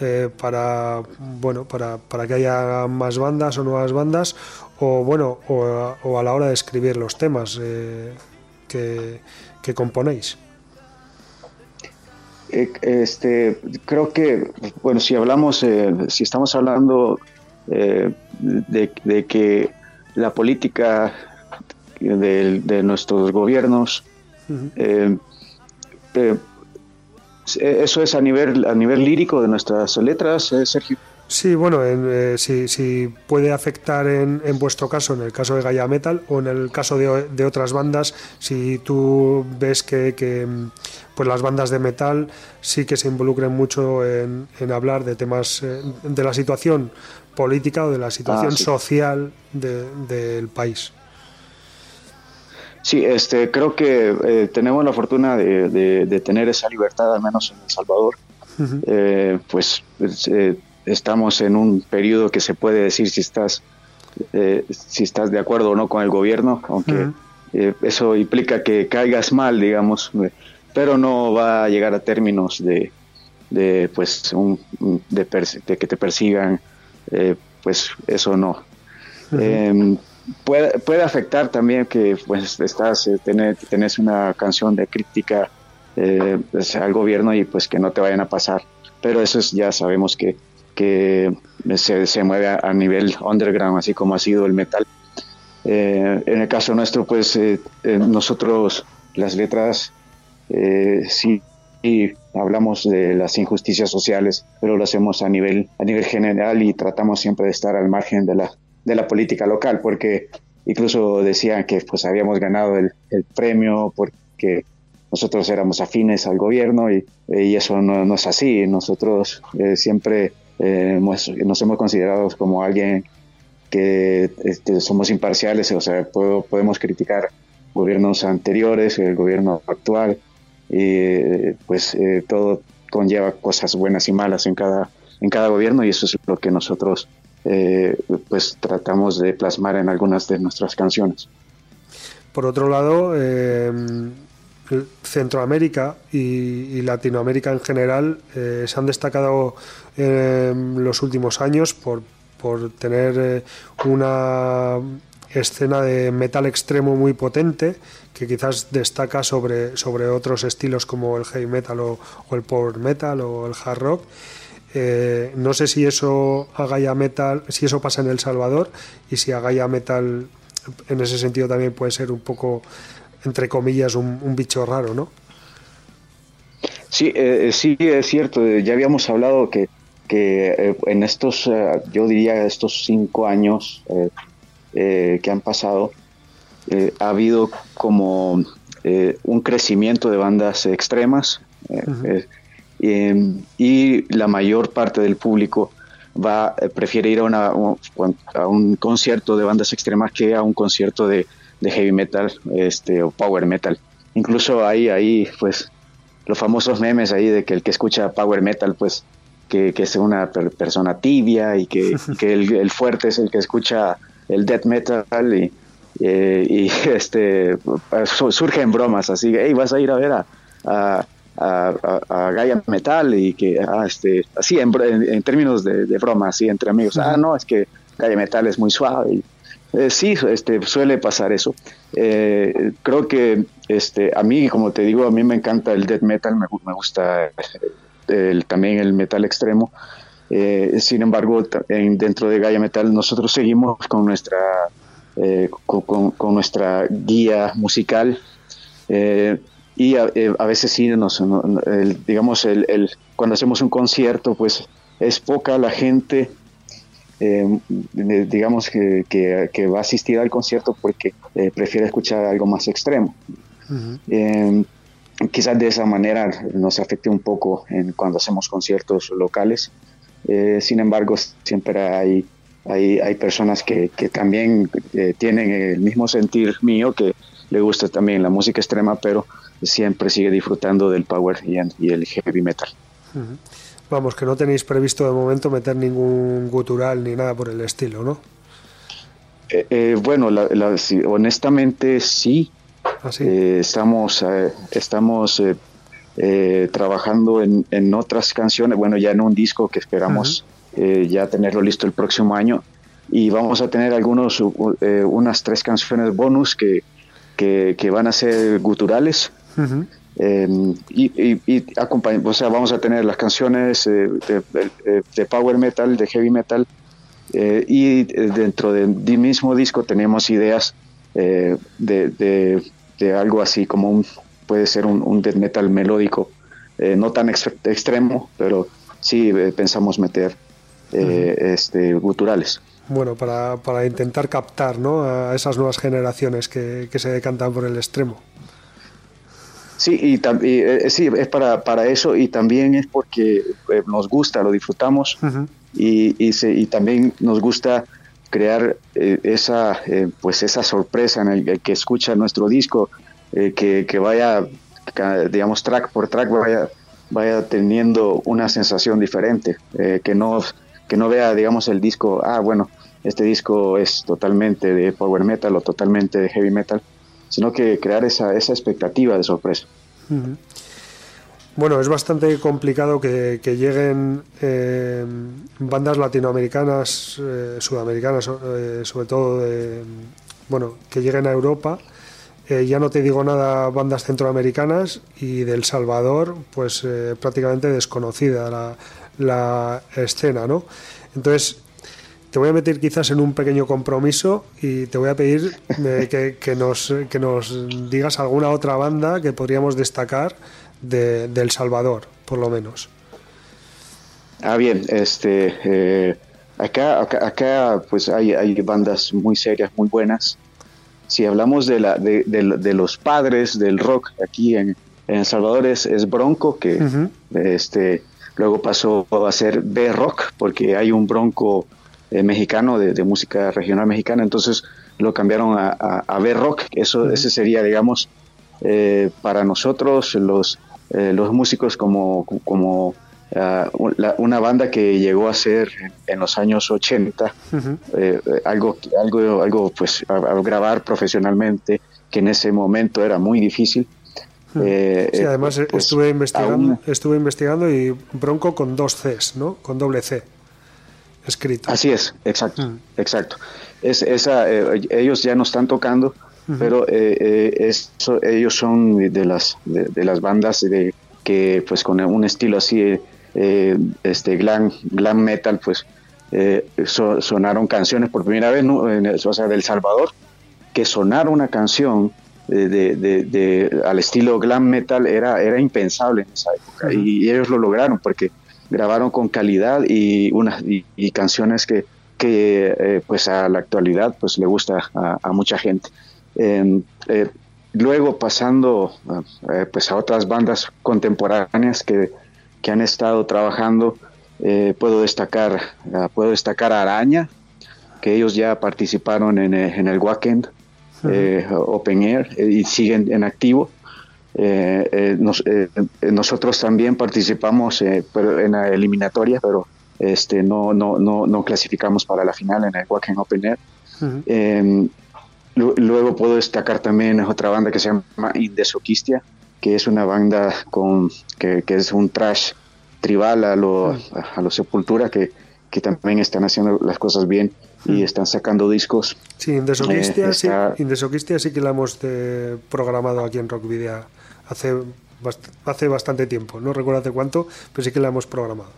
eh, para bueno para, para, que haya más bandas o nuevas bandas o bueno o, a la hora de escribir los temas eh, que, componéis? Eh, este, creo que, bueno, si hablamos, si estamos hablando de, que la política de, nuestros gobiernos, eso es a nivel, a nivel lírico de nuestras letras, Sergio. Sí, bueno, eh, si, puede afectar en, en, vuestro caso, en el caso de Gaia Metal o en el caso de, otras bandas, si tú ves que, pues las bandas de metal sí que se involucren mucho en, hablar de temas eh, de la situación política o de la situación ah, social del país. Sí, este, creo que eh, tenemos la fortuna de, tener esa libertad, al menos en El Salvador. pues, pues estamos en un periodo que se puede decir si estás eh, si estás de acuerdo o no con el gobierno, aunque eh, eso implica que caigas mal, digamos, eh, pero no va a llegar a términos de, de pues un, de, que te persigan, pues eso no. Em, puede, puede afectar también que pues estás tenés, una canción de crítica pues, al gobierno y pues que no te vayan a pasar, pero eso es, ya sabemos que que se, se mueve a, nivel underground, así como ha sido el metal. Eh, en el caso nuestro, pues eh, eh, nosotros las letras sí, hablamos de las injusticias sociales, pero lo hacemos a nivel, a nivel general y tratamos siempre de estar al margen de la, de la política local, porque incluso decían que pues habíamos ganado el, el premio porque nosotros éramos afines al gobierno y, y eso no, no, es así. Nosotros siempre eh, nos hemos considerado como alguien que este, somos imparciales, o sea, podemos criticar gobiernos anteriores, el gobierno actual, y pues eh, todo conlleva cosas buenas y malas en cada, en cada gobierno y eso es lo que nosotros eh, pues tratamos de plasmar en algunas de nuestras canciones. Por otro lado, Centroamérica y, Latinoamérica en general eh, se han destacado en los últimos años por, tener eh, una escena de metal extremo muy potente que quizás destaca sobre, sobre otros estilos como el heavy metal o, el power metal o el hard rock. Eh, no sé si eso a Gaia Metal, si eso pasa en El Salvador y si a Gaia Metal en ese sentido también puede ser un poco entre comillas, un, bicho raro, ¿no? Sí, eh, sí, es cierto. Ya habíamos hablado que, que eh, en estos, eh, yo diría, estos cinco años que han pasado, ha habido como un crecimiento de bandas extremas y la mayor parte del público va prefiere ir a, una, a un concierto de bandas extremas que a un concierto de, de heavy metal este, o power metal. Incluso hay ahí, pues, los famosos memes ahí de que el que escucha power metal, pues, que, es una persona tibia y que, el, fuerte es el que escucha el death metal y, eh, y este surgen bromas así, hey, vas a ir a ver a, a, a, Gaia Metal y que, ah, este, así en, en, términos de, de broma, así entre amigos, ah, no, es que Gaia Metal es muy suave. Y, eh, sí, este, suele pasar eso. Eh, creo que este, a mí, como te digo, a mí me encanta el death metal, me, me gusta el, también el metal extremo. Eh, sin embargo, dentro de Gaia Metal nosotros seguimos con nuestra, con, nuestra guía musical y a, veces sí, nos, digamos, el, cuando hacemos un concierto, pues es poca la gente eh, digamos que, que, va a asistir al concierto porque eh, prefiere escuchar algo más extremo. Eh, quizás de esa manera nos afecte un poco en cuando hacemos conciertos locales. sin embargo, siempre hay, hay, hay personas que, que también tienen el mismo sentir mío, que le gusta también la música extrema, pero siempre sigue disfrutando del power y, y el heavy metal. Vamos, que no tenéis previsto de momento meter ningún gutural ni nada por el estilo, ¿no? Eh, eh, bueno, honestamente sí. ¿Ah, eh, estamos estamos trabajando en, otras canciones, bueno, ya en un disco que esperamos ya tenerlo listo el próximo año y vamos a tener algunos unas tres canciones bonus que, que, van a ser guturales. Em, y, y, o sea, vamos a tener las canciones eh, de, power metal, de heavy metal, eh, y dentro del mismo disco tenemos ideas eh, de, de, algo así como un, puede ser un, un death metal melódico, no tan extremo, pero sí pensamos meter este, guturales. Bueno, para, para, intentar captar ¿no? a esas nuevas generaciones que, que se decantan por el extremo. Sí, y, eh, sí, es para, para eso y también es porque eh, nos gusta, lo disfrutamos y, y, también nos gusta crear eh, esa, pues esa sorpresa en el, que escucha nuestro disco, que, que, vaya, digamos, track por track, vaya, vaya teniendo una sensación diferente, que, no, que no vea, digamos, el disco, ah, bueno, este disco es totalmente de power metal o totalmente de heavy metal, sino que crear esa, esa expectativa de sorpresa. Bueno, es bastante complicado que, lleguen eh, bandas latinoamericanas, eh, sudamericanas, eh, sobre todo, bueno, que lleguen a Europa. ya no te digo nada, bandas centroamericanas y del Salvador, pues prácticamente desconocida la, la escena, ¿no? Entonces, te voy a meter quizás en un pequeño compromiso y te voy a pedir eh, que, nos, que nos digas alguna otra banda que podríamos destacar de, El Salvador, por lo menos. Ah, bien, este, eh, acá, acá, pues hay, hay, bandas muy serias, muy buenas. Si hablamos de, la, de, de, los padres del rock aquí en, en El Salvador es, Bronco, que este, luego pasó a ser B-Rock, porque hay un Bronco eh, mexicano, de, música regional mexicana, entonces lo cambiaron a, a, B-Rock, eso, ese sería, digamos, eh, para nosotros los, eh, los músicos como, como ah, una banda que llegó a ser en los años 80 algo, algo, algo pues a, grabar profesionalmente, que en ese momento era muy difícil. sí, además pues, estuve investigando, estuve investigando y Bronco con dos Cs, ¿no? Con doble C escrito. Así es, exacto, mm. exacto. Es, esa, eh, ellos ya no están tocando, pero eh, eh ellos son de las, de, las bandas de, que pues con un estilo así, eh, este glam, glam metal, pues sonaron canciones por primera vez, o sea, del Salvador, que sonar una canción de, de, al estilo glam metal era, era impensable en esa época y ellos lo lograron porque grabaron con calidad y unas y, canciones que, que eh, pues a la actualidad pues le gusta a, mucha gente em, eh, luego pasando eh, pues a otras bandas contemporáneas que, que han estado trabajando puedo destacar puedo destacar a Araña que ellos ya participaron en, en el Wacken Open Air y siguen en activo. Nosotros también participamos pero en la eliminatoria, pero este, no, no, no, no clasificamos para la final en el Wacken Open Air. Em, luego puedo destacar también otra banda que se llama Indesoquistia, que es una banda con, que, que es un trash tribal a lo, a, los Sepultura, que, que también están haciendo las cosas bien y están sacando discos. Sí, Indesoquistia, sí, sí que la hemos eh, programado aquí en Rock Video hace, hace bastante tiempo, no recuerdo hace cuánto, pero sí que la hemos programado.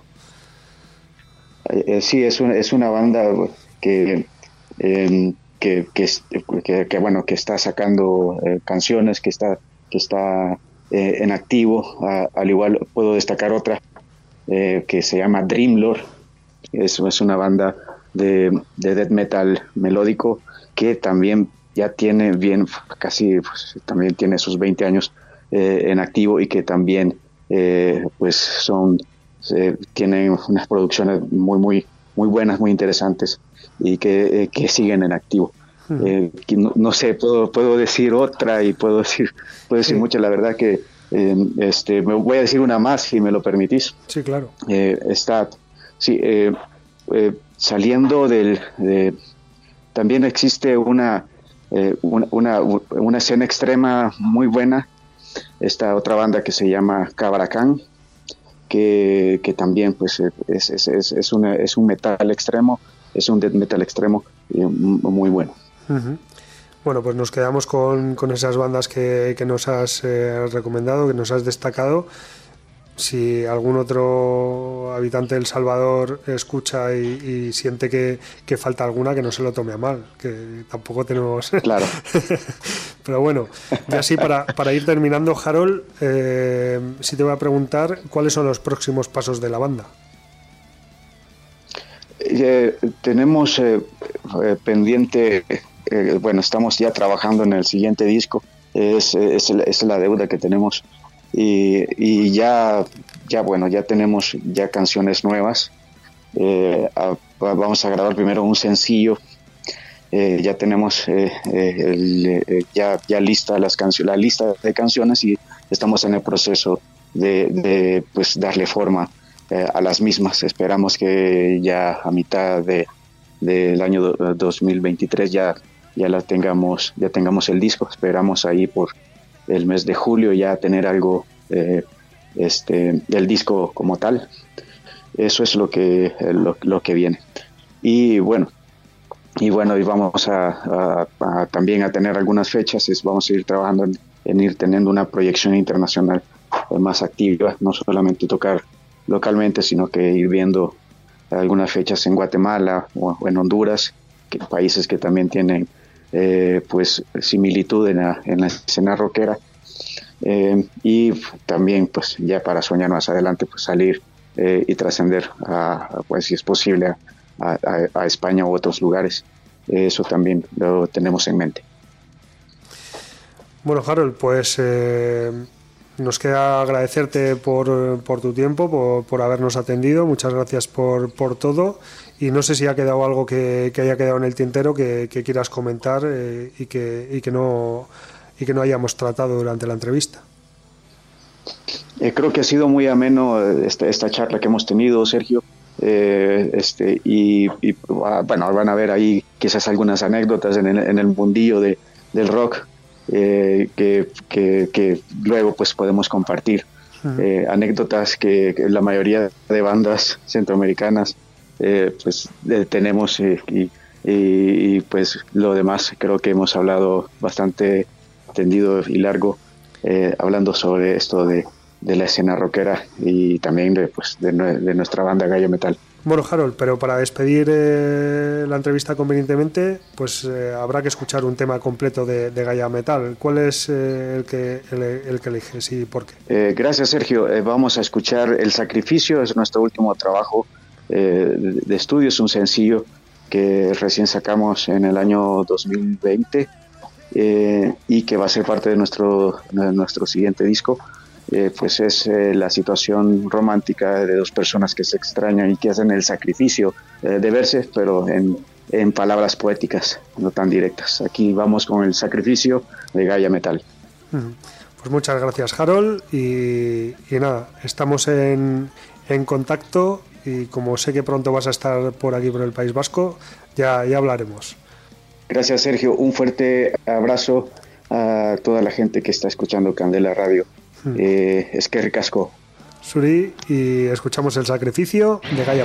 Eh, eh, sí, es una, es una banda que, em, que, que, bueno, que está sacando eh, canciones, que está, que está en activo. al igual puedo destacar otra que se llama Dreamlord. Es, es una banda de, de death metal melódico que también ya tiene bien, casi pues, también tiene sus 20 años en activo y que también pues son tienen unas producciones muy, muy, muy buenas, muy interesantes y que, eh, siguen en activo. Eh, no, sé, puedo, puedo decir otra y puedo decir, puedo decir mucho, la verdad que eh, este, me voy a decir una más si me lo permitís. Sí, claro. está, sí, saliendo del, también existe una, una, una, escena extrema muy buena, esta otra banda que se llama Cabracán, que, que también pues es, es, es, es, es un metal extremo, es un death metal extremo muy bueno. Bueno, pues nos quedamos con, con esas bandas que, que nos has eh, recomendado, que nos has destacado si algún otro habitante del Salvador escucha y, siente que, falta alguna, que no se lo tome a mal, que tampoco tenemos... Claro. Pero bueno, y así para, para ir terminando, Harold, eh, si te voy a preguntar cuáles son los próximos pasos de la banda. Eh, tenemos eh, pendiente, bueno, estamos ya trabajando en el siguiente disco, es, es, es la deuda que tenemos y, ya, ya bueno, ya tenemos ya canciones nuevas. Eh, vamos a grabar primero un sencillo. Eh, ya tenemos eh, ya, ya lista las la lista de canciones y estamos en el proceso de, pues darle forma a las mismas. Esperamos que ya a mitad de, del año 2023 ya ya tengamos ya tengamos el disco. Esperamos ahí por el mes de julio ya tener algo, eh, este, el disco como tal. Eso es lo que, lo, que viene. Y bueno, y bueno, y vamos a, también a tener algunas fechas, vamos a ir trabajando en, ir teniendo una proyección internacional más activa, no solamente tocar localmente, sino que ir viendo algunas fechas en Guatemala o, en Honduras, que, países que también tienen eh, pues similitud en la, en la escena rockera. Eh, y también pues ya para soñar más adelante pues salir eh, y trascender a, pues si es posible a, España u otros lugares. Eso también lo tenemos en mente. Bueno Harold pues nos queda agradecerte por, por tu tiempo, por, por, habernos atendido. Muchas gracias por, por todo y no sé si ha quedado algo que, haya quedado en el tintero que, quieras comentar eh, y, que, y, que no, y que no hayamos tratado durante la entrevista. Eh, creo que ha sido muy ameno eh, esta, esta charla que hemos tenido, Sergio. este, y, ah, bueno, van a ver ahí quizás algunas anécdotas en el, en el mundillo de, del rock que, que, luego pues podemos compartir. anécdotas que, la mayoría de bandas centroamericanas eh, pues eh, tenemos eh, y, pues lo demás creo que hemos hablado bastante tendido y largo hablando sobre esto de, la escena rockera y también de, pues, de, nuestra banda Gallo Metal. Bueno, Harold, pero para despedir la entrevista convenientemente, pues habrá que escuchar un tema completo de, de Metal. ¿Cuál es el, que, el, que eliges y por qué? gracias, Sergio. vamos a escuchar El Sacrificio, es nuestro último trabajo eh, de estudio, es un sencillo que recién sacamos en el año 2020 eh, y que va a ser parte de nuestro, nuestro siguiente disco. Eh, pues es la situación romántica de dos personas que se extrañan y que hacen el sacrificio de verse, pero en, en palabras poéticas, no tan directas. Aquí vamos con el sacrificio de Gaia Metal. Pues muchas gracias, Harold. Y, nada, estamos en, en, contacto y como sé que pronto vas a estar por aquí, por el País Vasco, ya, ya hablaremos. Gracias, Sergio. Un fuerte abrazo a toda la gente que está escuchando Candela Radio. Eh, es que ricasco. Suri, y escuchamos el sacrificio de Gaia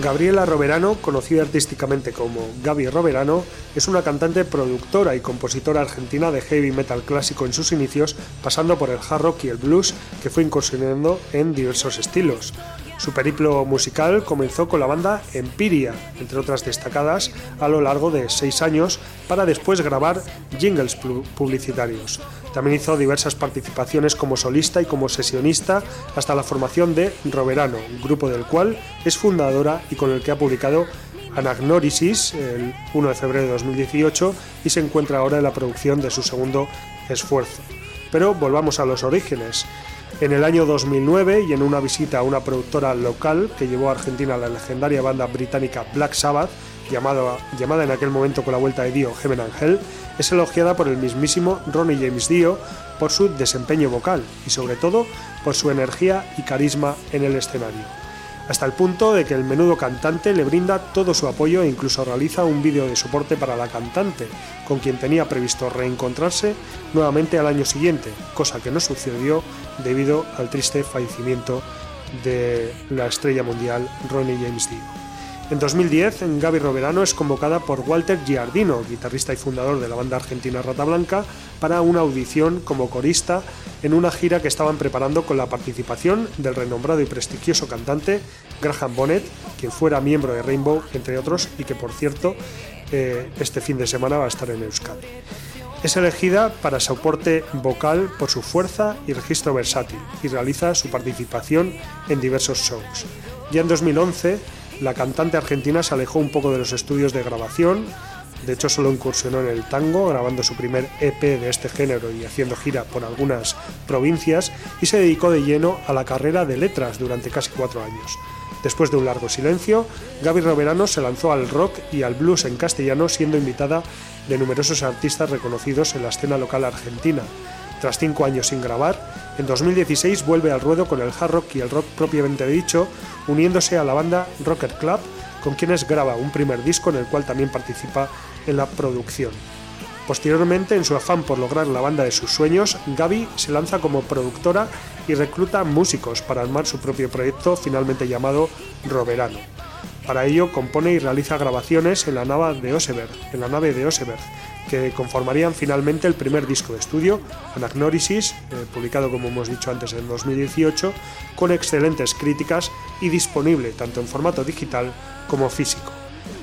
Gabriela Roverano, conocida artísticamente como Gaby Roverano, es una cantante, productora y compositora argentina de heavy metal clásico en sus inicios, pasando por el hard rock y el blues, que fue incursionando en diversos estilos. Su periplo musical comenzó con la banda Empiria, entre otras destacadas, a lo largo de seis años, para después grabar jingles publicitarios. También hizo diversas participaciones como solista y como sesionista hasta la formación de Roverano, grupo del cual es fundadora y con el que ha publicado Anagnorisis el 1 de febrero de 2018 y se encuentra ahora en la producción de su segundo esfuerzo. Pero volvamos a los orígenes. En el año 2009 y en una visita a una productora local que llevó a Argentina la legendaria banda británica Black Sabbath, llamada, llamada en aquel momento con la vuelta de Dio Heaven and Hell, es elogiada por el mismísimo Ronnie James Dio por su desempeño vocal y sobre todo por su energía y carisma en el escenario. Hasta el punto de que el menudo cantante le brinda todo su apoyo e incluso realiza un vídeo de soporte para la cantante, con quien tenía previsto reencontrarse nuevamente al año siguiente, cosa que no sucedió debido al triste fallecimiento de la estrella mundial Ronnie James Dio. En 2010, Gaby Roverano es convocada por Walter Giardino, guitarrista y fundador de la banda argentina Rata Blanca, para una audición como corista en una gira que estaban preparando con la participación del renombrado y prestigioso cantante Graham Bonnet, quien fuera miembro de Rainbow, entre otros, y que por cierto eh, este fin de semana va a estar en Euskadi. Es elegida para soporte vocal por su fuerza y registro versátil y realiza su participación en diversos shows. Ya en 2011, la cantante argentina se alejó un poco de los estudios de grabación, de hecho solo incursionó en el tango, grabando su primer EP de este género y haciendo gira por algunas provincias, y se dedicó de lleno a la carrera de letras durante casi cuatro años. Después de un largo silencio, Gaby Roverano se lanzó al rock y al blues en castellano, siendo invitada de numerosos artistas reconocidos en la escena local argentina. Tras cinco años sin grabar, en 2016 vuelve al ruedo con el hard rock y el rock propiamente dicho, uniéndose a la banda Rocket Club, con quienes graba un primer disco en el cual también participa en la producción. Posteriormente, en su afán por lograr la banda de sus sueños, Gaby se lanza como productora y recluta músicos para armar su propio proyecto finalmente llamado Roverano. Para ello compone y realiza grabaciones en la nave de Oseberg, en la nave de Oseberg, que conformarían finalmente el primer disco de estudio, Anagnorisis, eh, publicado como hemos dicho antes en 2018, con excelentes críticas y disponible tanto en formato digital como físico.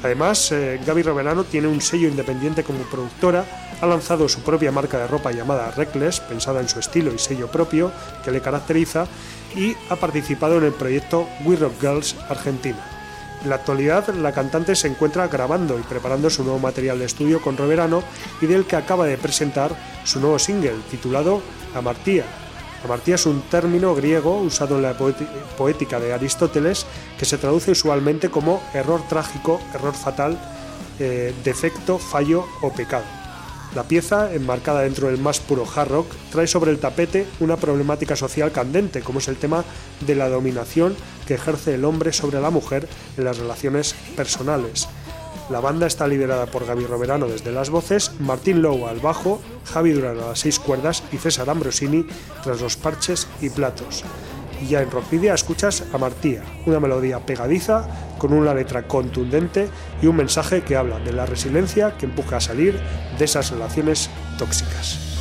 Además, eh, Gaby Roverano tiene un sello independiente como productora, ha lanzado su propia marca de ropa llamada Reckless, pensada en su estilo y sello propio que le caracteriza, y ha participado en el proyecto We Rock Girls Argentina. En la actualidad, la cantante se encuentra grabando y preparando su nuevo material de estudio con Roverano y del que acaba de presentar su nuevo single titulado Amartía. Amartía es un término griego usado en la poética de Aristóteles que se traduce usualmente como error trágico, error fatal, eh, defecto, fallo o pecado. La pieza, enmarcada dentro del más puro hard rock, trae sobre el tapete una problemática social candente, como es el tema de la dominación que ejerce el hombre sobre la mujer en las relaciones personales. La banda está liderada por Gaby Roverano desde las voces, Martín Lowe al bajo, Javi Durán a las seis cuerdas y César Ambrosini tras los parches y platos. Y ya en Rockvidia escuchas a Martía, una melodía pegadiza con una letra contundente y un mensaje que habla de la resiliencia que empuja a salir de esas relaciones tóxicas.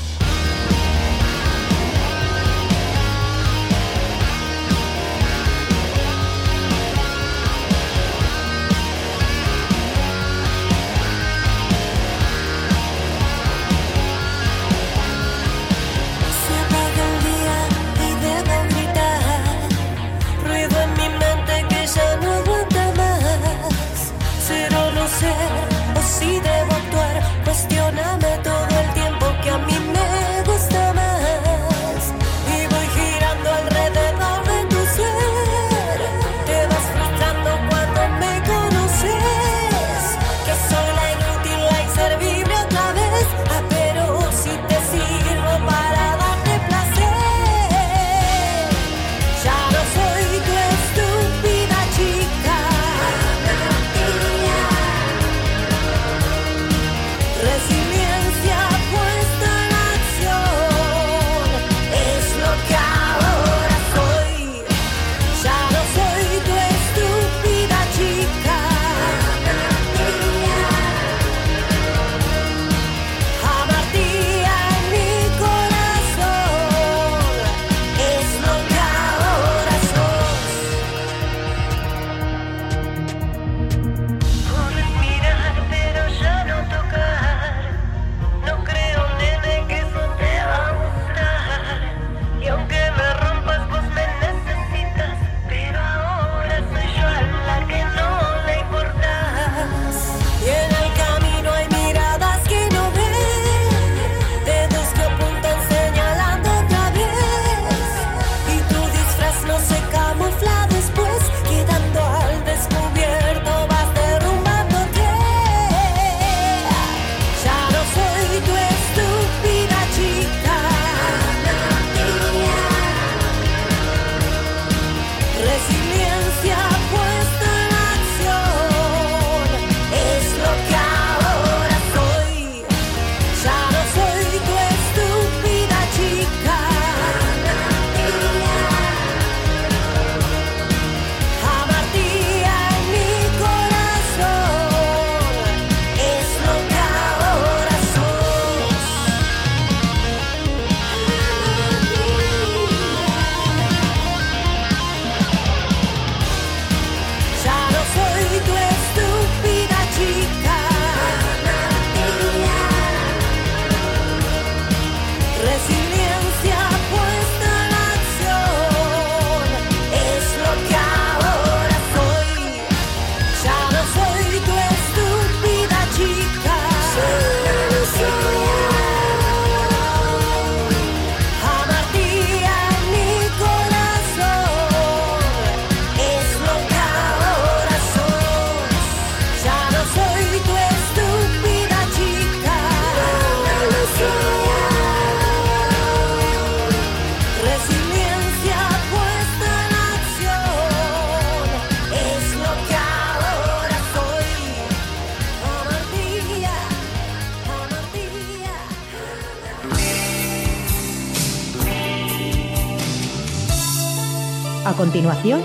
Continuación,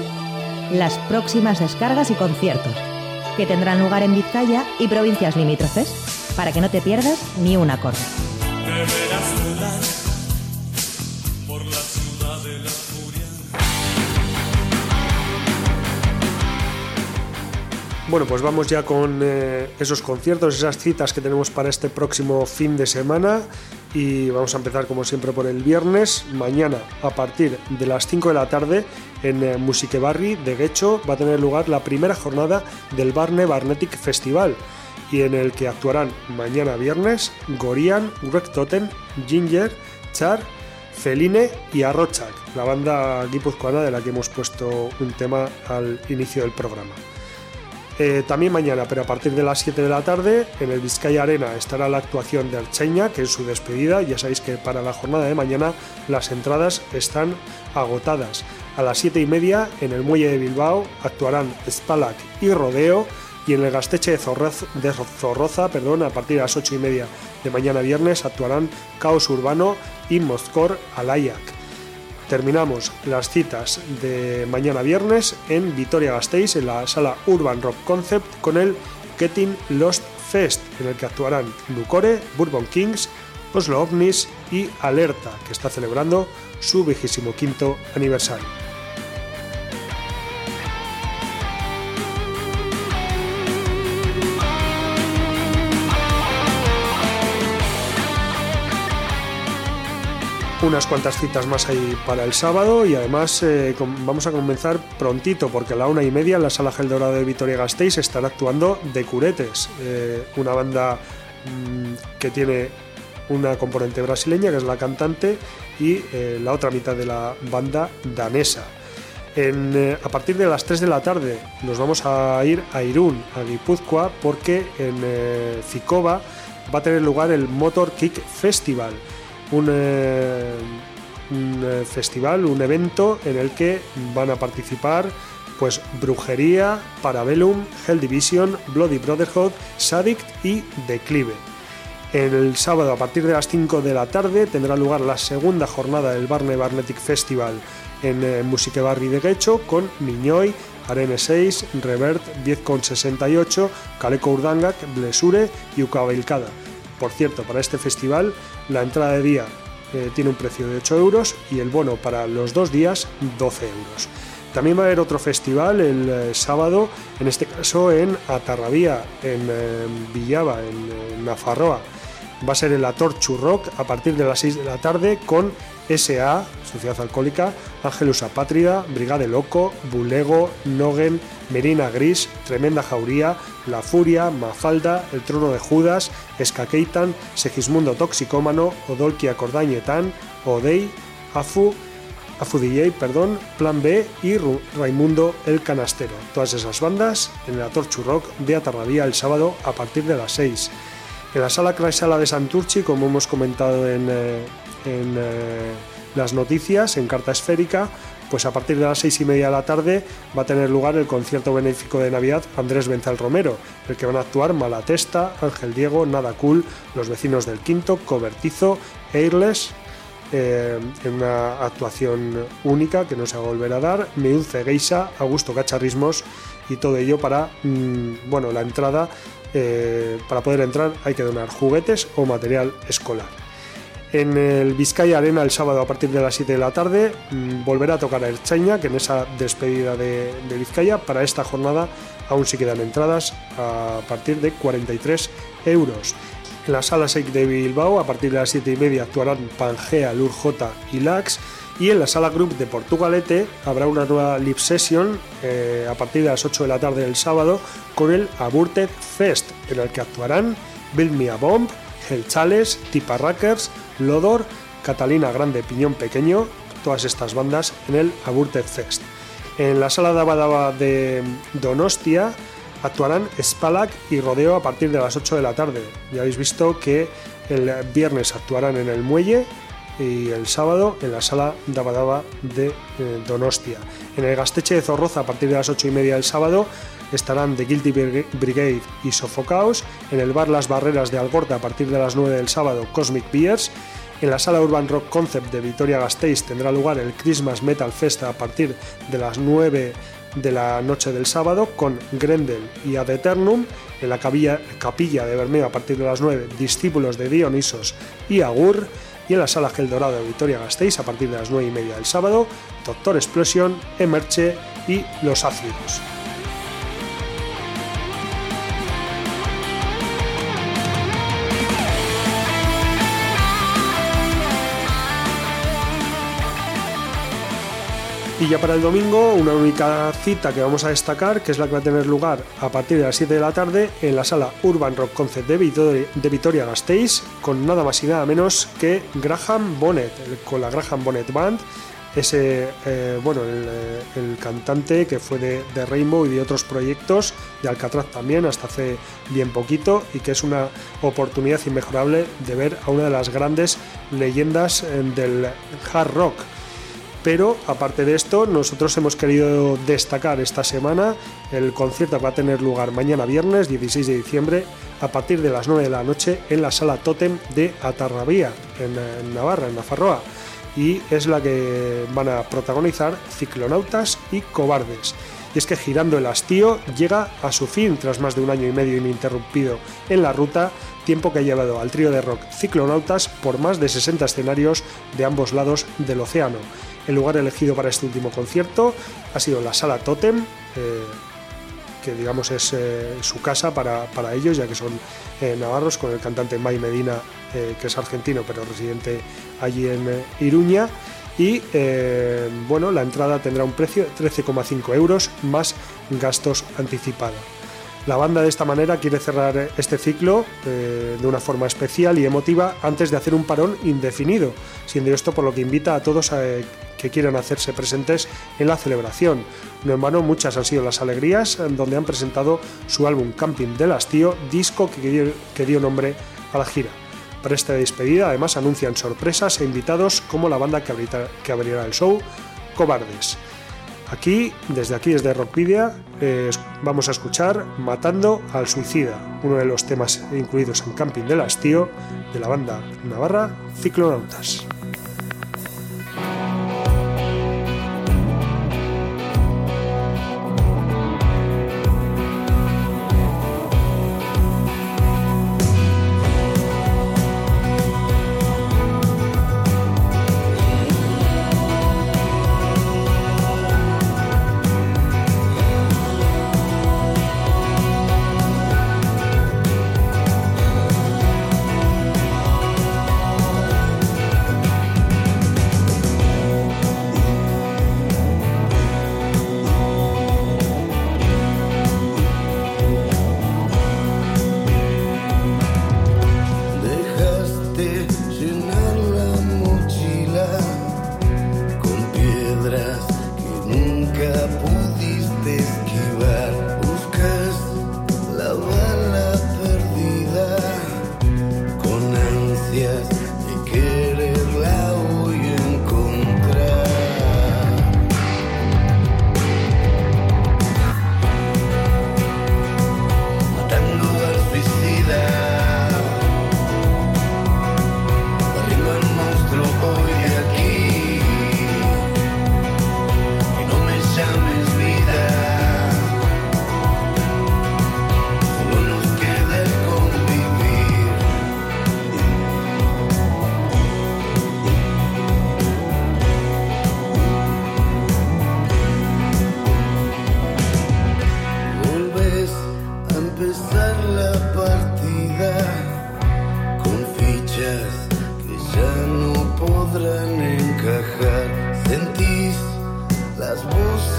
las próximas descargas y conciertos, que tendrán lugar en Vizcaya y provincias limítrofes, para que no te pierdas ni un acorde. Bueno, pues vamos ya con eh, esos conciertos, esas citas que tenemos para este próximo fin de semana y vamos a empezar como siempre por el viernes. Mañana a partir de las 5 de la tarde en eh, Musique Barri de Guecho va a tener lugar la primera jornada del Barne Barnetic Festival y en el que actuarán mañana viernes Gorian, Greg Totten, Ginger, Char, Feline y Arrochak, la banda guipuzcoana de la que hemos puesto un tema al inicio del programa. Eh, también mañana, pero a partir de las 7 de la tarde, en el Vizcaya Arena estará la actuación de Archeña, que es su despedida. Ya sabéis que para la jornada de mañana las entradas están agotadas. A las 7 y media, en el Muelle de Bilbao, actuarán Spalak y Rodeo. Y en el Gasteche de, Zorroza, perdón, a partir de las 8 y media de mañana viernes, actuarán Caos Urbano y Moscor Alayak terminamos las citas de mañana viernes en Vitoria-Gasteiz, en la sala Urban Rock Concept, con el Getting Lost Fest, en el que actuarán Lucore, Bourbon Kings, Oslo OVNIS y Alerta, que está celebrando su vigésimo quinto aniversario. Unas cuantas citas más ahí para el sábado y además eh, vamos a comenzar prontito porque a la una y media en la sala Gel Dorado de Vitoria Gasteiz estará actuando De Curetes, eh, una banda mm, que tiene una componente brasileña que es la cantante y eh, la otra mitad de la banda danesa. a partir de las 3 de la tarde nos vamos a ir a Irún, a Guipúzcoa, porque en Ficova va a tener lugar el Motor Kick Festival un, eh, eh, festival, un evento en el que van a participar pues Brujería, Parabellum, Hell Division, Bloody Brotherhood, Sadict y Declive. El sábado a partir de las 5 de la tarde tendrá lugar la segunda jornada del Barne Barnetic Festival en eh, Musique Barri de Guecho con Miñoy, Arene 6, Revert 10,68, Caleco Urdangak, Blesure y Ucabailcada. Por cierto, para este festival la entrada de día eh, tiene un precio de 8 euros y el bono para los dos días 12 euros. También va a haber otro festival el eh, sábado, en este caso en Atarrabía, en, eh, Villaba, en, Nafarroa. Va a ser el Ator Rock a partir de las 6 de la tarde con SA, Sociedad Alcohólica, Ángelus Apátrida, Brigade Loco, Bulego, Nogen, Merina Gris, Tremenda Jauría, La Furia, Mafalda, El Trono de Judas, Escaqueitan, Segismundo Toxicómano, Odolquia Cordañetán, Odei, Afu, Afu perdón, Plan B y Raimundo el Canastero. Todas esas bandas en el Atorchu Rock de Atarrabía el sábado a partir de las 6. En la sala Sala de Santurchi, como hemos comentado en, eh, en eh, las noticias, en carta esférica, pues a partir de las seis y media de la tarde va a tener lugar el concierto benéfico de Navidad Andrés Benzal Romero, el que van a actuar Malatesta, Ángel Diego, Nada Cool, Los Vecinos del Quinto, Cobertizo, Airless, eh, en una actuación única que no se va a volver a dar, Meudce Geisa, Augusto Cacharrismos y todo ello para, mm, bueno, la entrada, eh, para poder entrar hay que donar juguetes o material escolar. En el Vizcaya Arena el sábado a partir de las 7 de la tarde mm, volverá a tocar a Erchaña, que en esa despedida de, Vizcaya, para esta jornada aún se quedan entradas a partir de 43 euros. En la sala SEC de Bilbao, a partir de las 7 y media, actuarán Pangea, Lurjota y Lax. Y en la sala Group de Portugalete habrá una nueva live session eh, a partir de las 8 de la tarde del sábado con el Aburted Fest, en el que actuarán Build Me a Bomb, Chales, Tipa Rackers, Lodor, Catalina Grande, Piñón Pequeño, todas estas bandas en el Aburted Fest. En la sala Daba de Donostia actuarán Spalak y Rodeo a partir de las 8 de la tarde. Ya habéis visto que el viernes actuarán en el Muelle y el sábado en la sala Daba de eh, Donostia. En el Gasteche de Zorroza a partir de las 8 y media del sábado estarán The Guilty Brigade y Sofocaos, en el bar Las Barreras de Algorta a partir de las 9 del sábado Cosmic Beers En la sala Urban Rock Concept de Vitoria-Gasteiz tendrá lugar el Christmas Metal Fest a partir de las 9 de la noche del sábado con Grendel y Ad Eternum. En la capilla, de Bermeo a partir de las 9 Discípulos de Dionisos y Agur. Y en la sala Gel Dorado de Vitoria-Gasteiz a partir de las 9 y media del sábado Doctor Explosion, Emerche y Los Ácidos. Y ya para el domingo, una única cita que vamos a destacar, que es la que va a tener lugar a partir de las 7 de la tarde en la sala Urban Rock Concert de Vitoria, de con nada más y nada menos que Graham Bonnet, con la Graham Bonnet Band, ese, eh, bueno, eh, el, cantante que fue de, de, Rainbow y de otros proyectos, de Alcatraz también, hasta hace bien poquito, y que es una oportunidad inmejorable de ver a una de las grandes leyendas eh, del hard rock pero aparte de esto, nosotros hemos querido destacar esta semana el concierto que va a tener lugar mañana viernes 16 de diciembre a partir de las 9 de la noche en la sala Totem de Atarrabía, en, Navarra, en Nafarroa. Y es la que van a protagonizar Ciclonautas y Cobardes. Y es que Girando el Hastío llega a su fin tras más de un año y medio ininterrumpido en la ruta, tiempo que ha llevado al trío de rock Ciclonautas por más de 60 escenarios de ambos lados del océano el lugar elegido para este último concierto ha sido la sala Totem, eh, que digamos es eh, su casa para, ellos, ya que son eh, navarros, con el cantante May Medina, que es argentino pero residente allí en Iruña. Y bueno, la entrada tendrá un precio de 13,5 euros más gastos anticipados. La banda de esta manera quiere cerrar este ciclo de una forma especial y emotiva antes de hacer un parón indefinido, siendo esto por lo que invita a todos a, que quieran hacerse presentes en la celebración. No en vano, muchas han sido las alegrías donde han presentado su álbum Camping del Hastío, disco que dio, nombre a la gira. Para esta despedida, además, anuncian sorpresas e invitados como la banda que abrirá el show, Cobardes. Aquí, desde aquí, desde Rockvidia, eh, vamos a escuchar Matando al Suicida, uno de los temas incluidos en Camping del Hastío de la banda navarra Ciclonautas.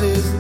is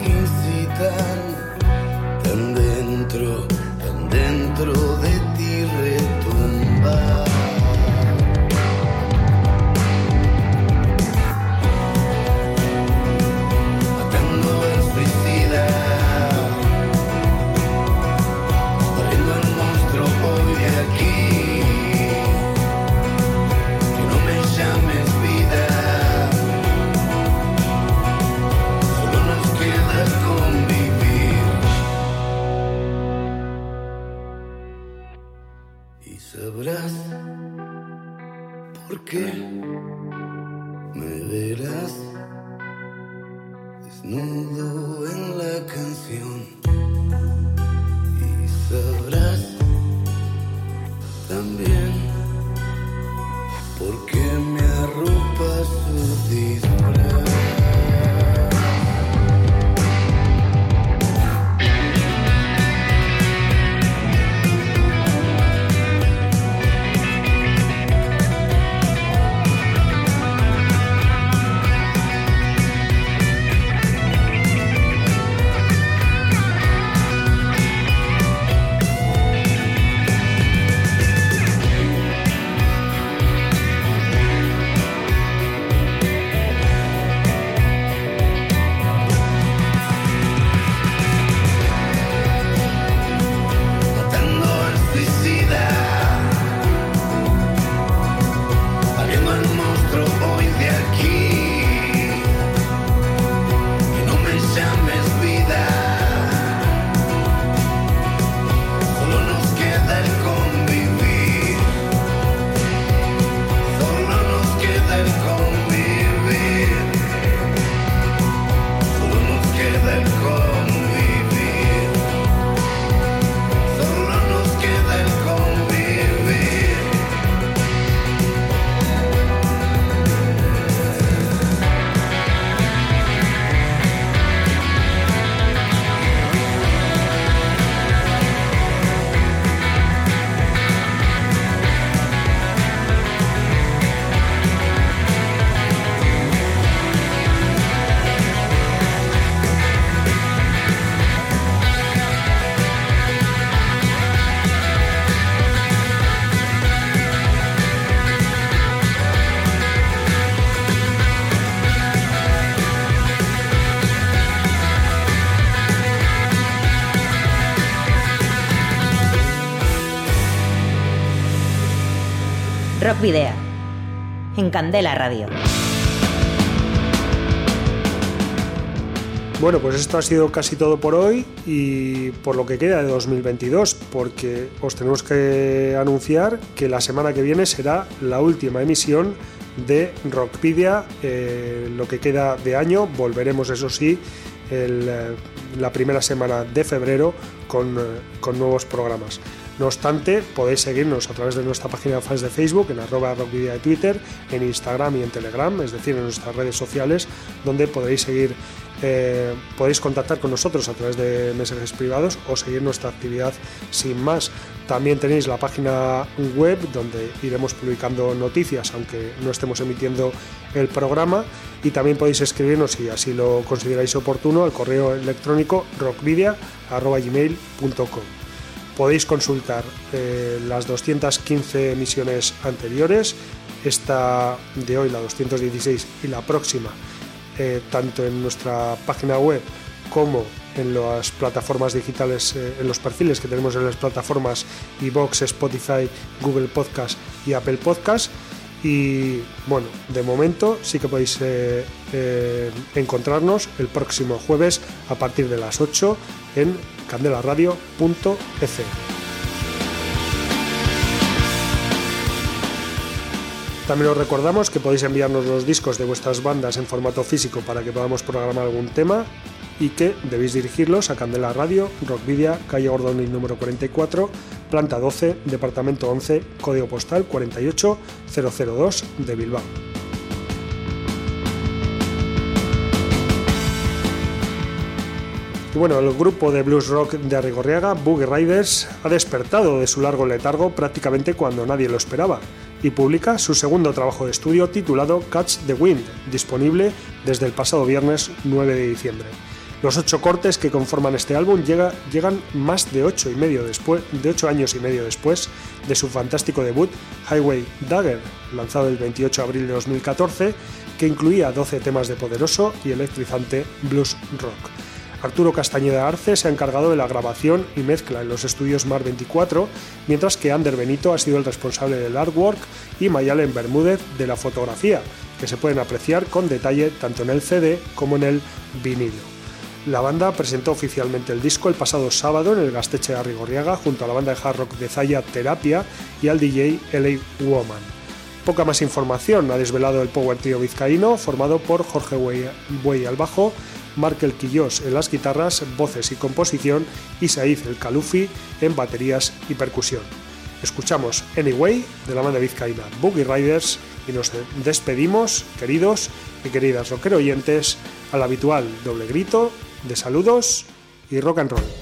Rock. En Candela Radio. Bueno, pues esto ha sido casi todo por hoy y por lo que queda de 2022, porque os tenemos que anunciar que la semana que viene será la última emisión de Rockpedia, eh, lo que queda de año. Volveremos, eso sí, eh, la primera semana de febrero con, eh, con nuevos programas. No obstante, podéis seguirnos a través de nuestra página de fans de Facebook, en arroba rockvidia de Twitter, en Instagram y en Telegram, es decir, en nuestras redes sociales, donde podéis seguir, eh, podéis contactar con nosotros a través de mensajes privados o seguir nuestra actividad sin más. También tenéis la página web donde iremos publicando noticias, aunque no estemos emitiendo el programa. Y también podéis escribirnos, si así lo consideráis oportuno, al correo electrónico rockvidia.gmail.com podéis consultar eh, las 215 emisiones anteriores, esta de hoy, la 216 y la próxima, eh, tanto en nuestra página web como en las plataformas digitales, eh, en los perfiles que tenemos en las plataformas iBox, Spotify, Google Podcast y Apple Podcast. Y bueno, de momento sí que podéis encontrarnos el próximo jueves a partir de las 8 en candelaradio.es. También os recordamos que podéis enviarnos los discos de vuestras bandas en formato físico para que podamos programar algún tema y que debéis dirigirlos a Candela Radio, Rockvidia, calle Gordoni número 44, planta 12, departamento 11, código postal 48002 de Bilbao. Y bueno, el grupo de blues rock de Arrigorriaga, Boogie Riders, ha despertado de su largo letargo prácticamente cuando nadie lo esperaba y publica su segundo trabajo de estudio titulado Catch the Wind, disponible desde el pasado viernes 9 de diciembre. Los ocho cortes que conforman este álbum llega, llegan más de ocho, y medio después, de ocho años y medio después de su fantástico debut Highway Dagger, lanzado el 28 de abril de 2014, que incluía 12 temas de poderoso y electrizante blues rock. Arturo Castañeda Arce se ha encargado de la grabación y mezcla en los estudios Mar 24, mientras que Ander Benito ha sido el responsable del artwork y Mayalen Bermúdez de la fotografía, que se pueden apreciar con detalle tanto en el CD como en el vinilo. La banda presentó oficialmente el disco el pasado sábado en el Gasteche de Arrigorriaga junto a la banda de hard rock de Zaya Terapia y al DJ LA Woman. Poca más información ha desvelado el Power Trio vizcaíno, formado por Jorge Buey al bajo, Markel Quillós en las guitarras, voces y composición y Said El Calufi en baterías y percusión. Escuchamos Anyway de la banda vizcaína Boogie Riders y nos despedimos, queridos y queridas rockero oyentes, al habitual doble grito de saludos y rock and roll.